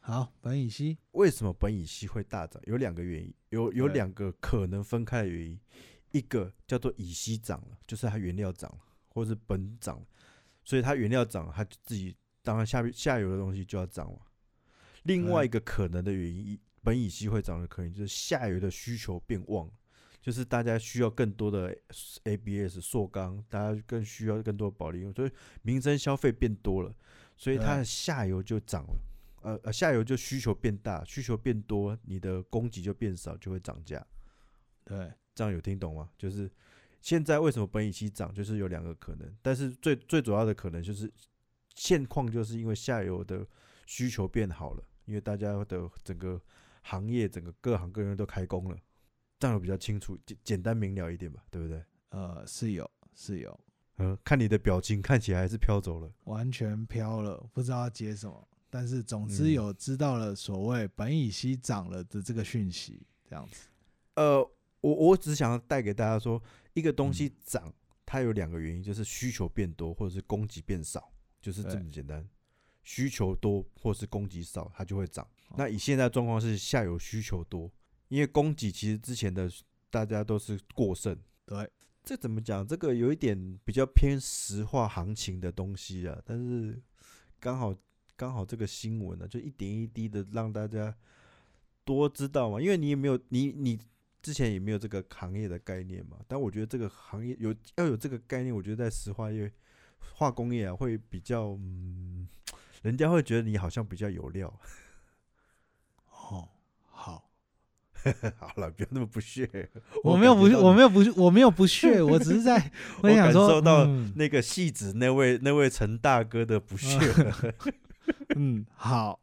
好，苯乙烯，为什么苯乙烯会大涨？有两个原因，有有两个可能分开的原因。一个叫做乙烯涨了，就是它原料涨了，或者是苯涨了，所以它原料涨了，它自己当然下面下游的东西就要涨嘛。另外一个可能的原因，苯乙烯会涨的可能就是下游的需求变旺，就是大家需要更多的 ABS 塑钢，大家更需要更多的保利用，所以民生消费变多了，所以它的下游就涨了。呃呃，下游就需求变大，需求变多，你的供给就变少，就会涨价。对，这样有听懂吗？就是现在为什么苯乙烯涨，就是有两个可能，但是最最主要的可能就是现况，就是因为下游的需求变好了，因为大家的整个行业、整个各行各业都开工了，这样有比较清楚、简简单明了一点吧，对不对？呃，是有是有，呃，看你的表情，看起来还是飘走了。完全飘了，不知道要接什么。但是总之嗯有知道了所谓苯乙烯涨了的这个讯息，这样子。呃，我我只想要带给大家说，一个东嗯西涨，它有两个原因，就是需求变多或者是供给变少，就是这么简单。需求多或是供给少，它就会涨。哦那以现在状况是下游需求多，因为供给其实之前的大家都是过剩。对，这怎么讲？这个有一点比较偏石化行情的东西啊，但是刚好刚好这个新闻呢，就一点一滴的让大家多知道嘛，因为你也没有你你之前也没有这个行业的概念嘛。但我觉得这个行业有要有这个概念，我觉得在石化业、化工业啊会比较嗯，人家会觉得你好像比较有料。哦，好，好了，不要那么不屑。我没有不，我没有不，我没有不屑，我只是在，我想说，感受到嗯那个戏子那位那位陈大哥的不屑。嗯，好，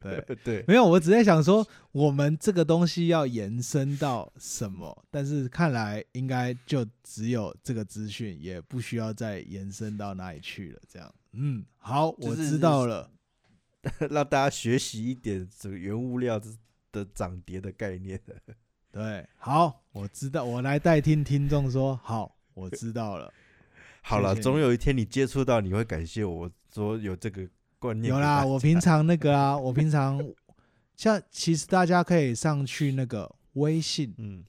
对，对，没有，我只在想说，我们这个东西要延伸到什么？但是看来应该就只有这个资讯，也不需要再延伸到哪里去了。这样，嗯，好，我就是知道了。让大家学习一点这个原物料的的涨跌的概念。对，好，我知道，我来代听听众说，好，我知道了。好了，总有一天你接触到，你会感谢我说有这个观念。有啦，我平常那个啊，我平常像其实大家可以上去那个微信，嗯，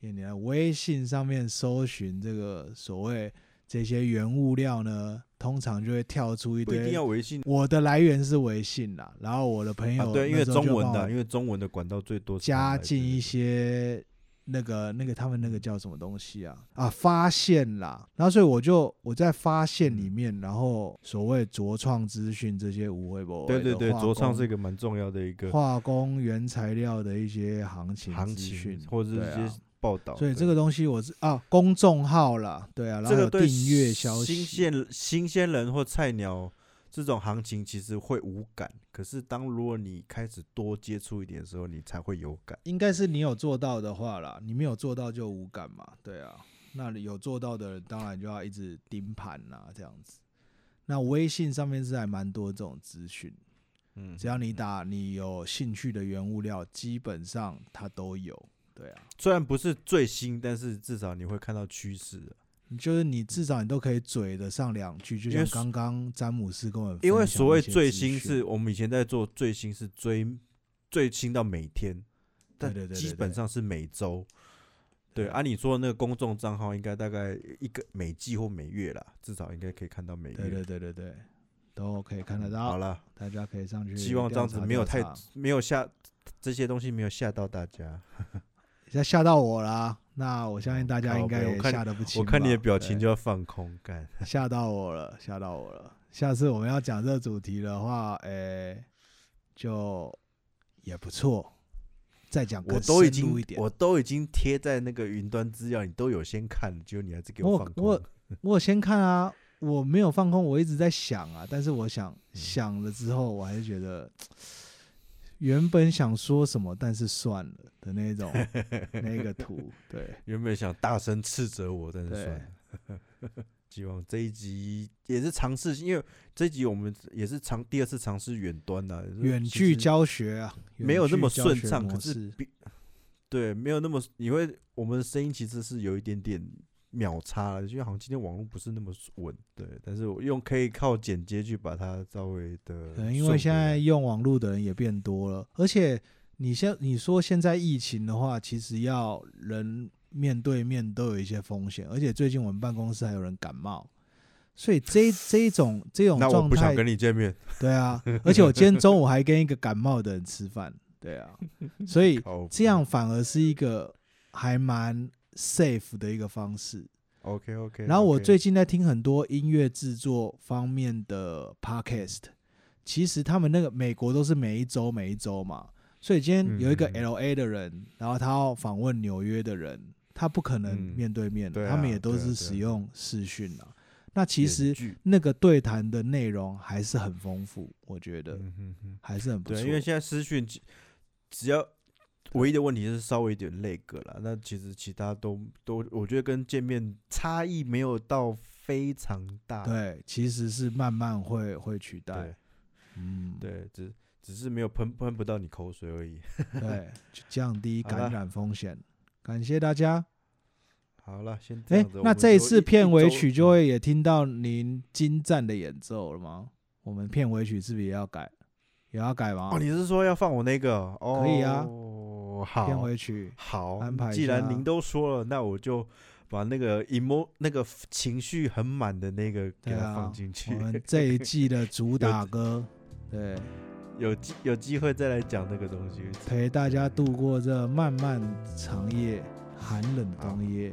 你的微信上面搜寻这个所谓这些原物料呢，通常就会跳出一堆一定堆。要微信我的来源是微信啦，然后我的朋友、啊，对，因为中文的，因为中文的管道最多加进一些那个那个他们那个叫什么东西啊啊发现啦，然后所以我就我在发现里面，然后所谓卓创资讯这些无微博对对对，卓创是一个个蛮重要的一个化工原材料的一些行情行情，或者是一些报道。对所以这个东西我是啊公众号啦，对啊，然后订阅消息，新鲜新鲜人或菜鸟这种行情其实会无感，可是当如果你开始多接触一点的时候，你才会有感。应该是你有做到的话啦，你没有做到就无感嘛，对啊。那你有做到的人，当然就要一直盯盘啦，这样子。那微信上面是还蛮多这种资讯，嗯，只要你打你有兴趣的原物料，基本上它都有，对啊。虽然不是最新，但是至少你会看到趋势的。就是你至少你都可以嘴的上两句，就像刚刚詹姆斯跟我们因为所谓最新是我们以前在做最新是追最新到每天，但对对对对基本上是每周。对，对按、你说的那个公众账号应该大概一个每季或每月啦，至少应该可以看到每月。对对对对对，都可以看得到。好了，大家可以上去。希望这样子没有太没有吓这些东西没有吓到大家。吓吓到我啦。那我相信大家应该也吓得不轻吧。我看你的表情就要放空，干。吓到我了，吓到我了。下次我们要讲这个主题的话，诶、就也不错。再讲我都已经。我都已经贴在那个云端资料，你都有先看，结果你还是给我放我空。我有先看啊，我没有放空，我一直在想啊。但是我想、嗯想了之后，我还是觉得原本想说什么，但是算了的那种 那个图，对。原本想大声斥责我，但是算了。希望这一集也是尝试，因为这一集我们也是尝第二次尝试远端的、远其实距教学啊，没有那么顺畅，可是比对没有那么，你会我们的声音其实是有一点点秒差的，因为好像今天网络不是那么稳，对，但是我用可以靠剪接去把它稍微的可能因为现在用网络的人也变多了，而且你现你说现在疫情的话，其实要人面对面都有一些风险，而且最近我们办公室还有人感冒，所以这这种这种那我状态，不想跟你见面，对啊，而且我今天中午还跟一个感冒的人吃饭，对啊，所以这样反而是一个还蛮 safe 的一个方式。OK OK。然后我最近在听很多音乐制作方面的 podcast，其实他们那个美国都是每一周每一周嘛，所以今天有一个嗯嗯 L A 的人，然后他要访问纽约的人，他不可能嗯面对面的，对啊他们也都是使用视讯啊。那其实那个对谈的内容还是很丰富，我觉得。还是很不错。对，因为现在私讯只只要唯一的问题是稍微有点累个了，那其实其他都都我觉得跟见面差异没有到非常大。对，其实是慢慢会会取代，嗯，对，只只是没有喷喷不到你口水而已。对，就 降低感染风险。感谢大家。好了，先哎那这一次片尾曲就会也听到您精湛的演奏了吗？我们片尾曲是不是也要改？也要改吗？哦，你是说要放我那个？哦，可以啊哦，好，片尾曲好安排既然您都说了，那我就把那个 emo 那个情绪很满的那个给它对啊放进去我。们这一季的主 打歌，对，有机有机会再来讲那个东西。陪大家度过这漫漫长夜、寒冷冬夜。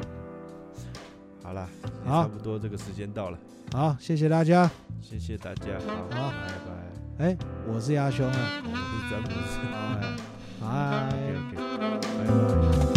好了，好差不多这个时间到了，好，谢谢大家。谢谢大家，好，好拜拜。哎，我是鸭兄啊。我是詹姆斯。Bye. Okay, okay. Bye.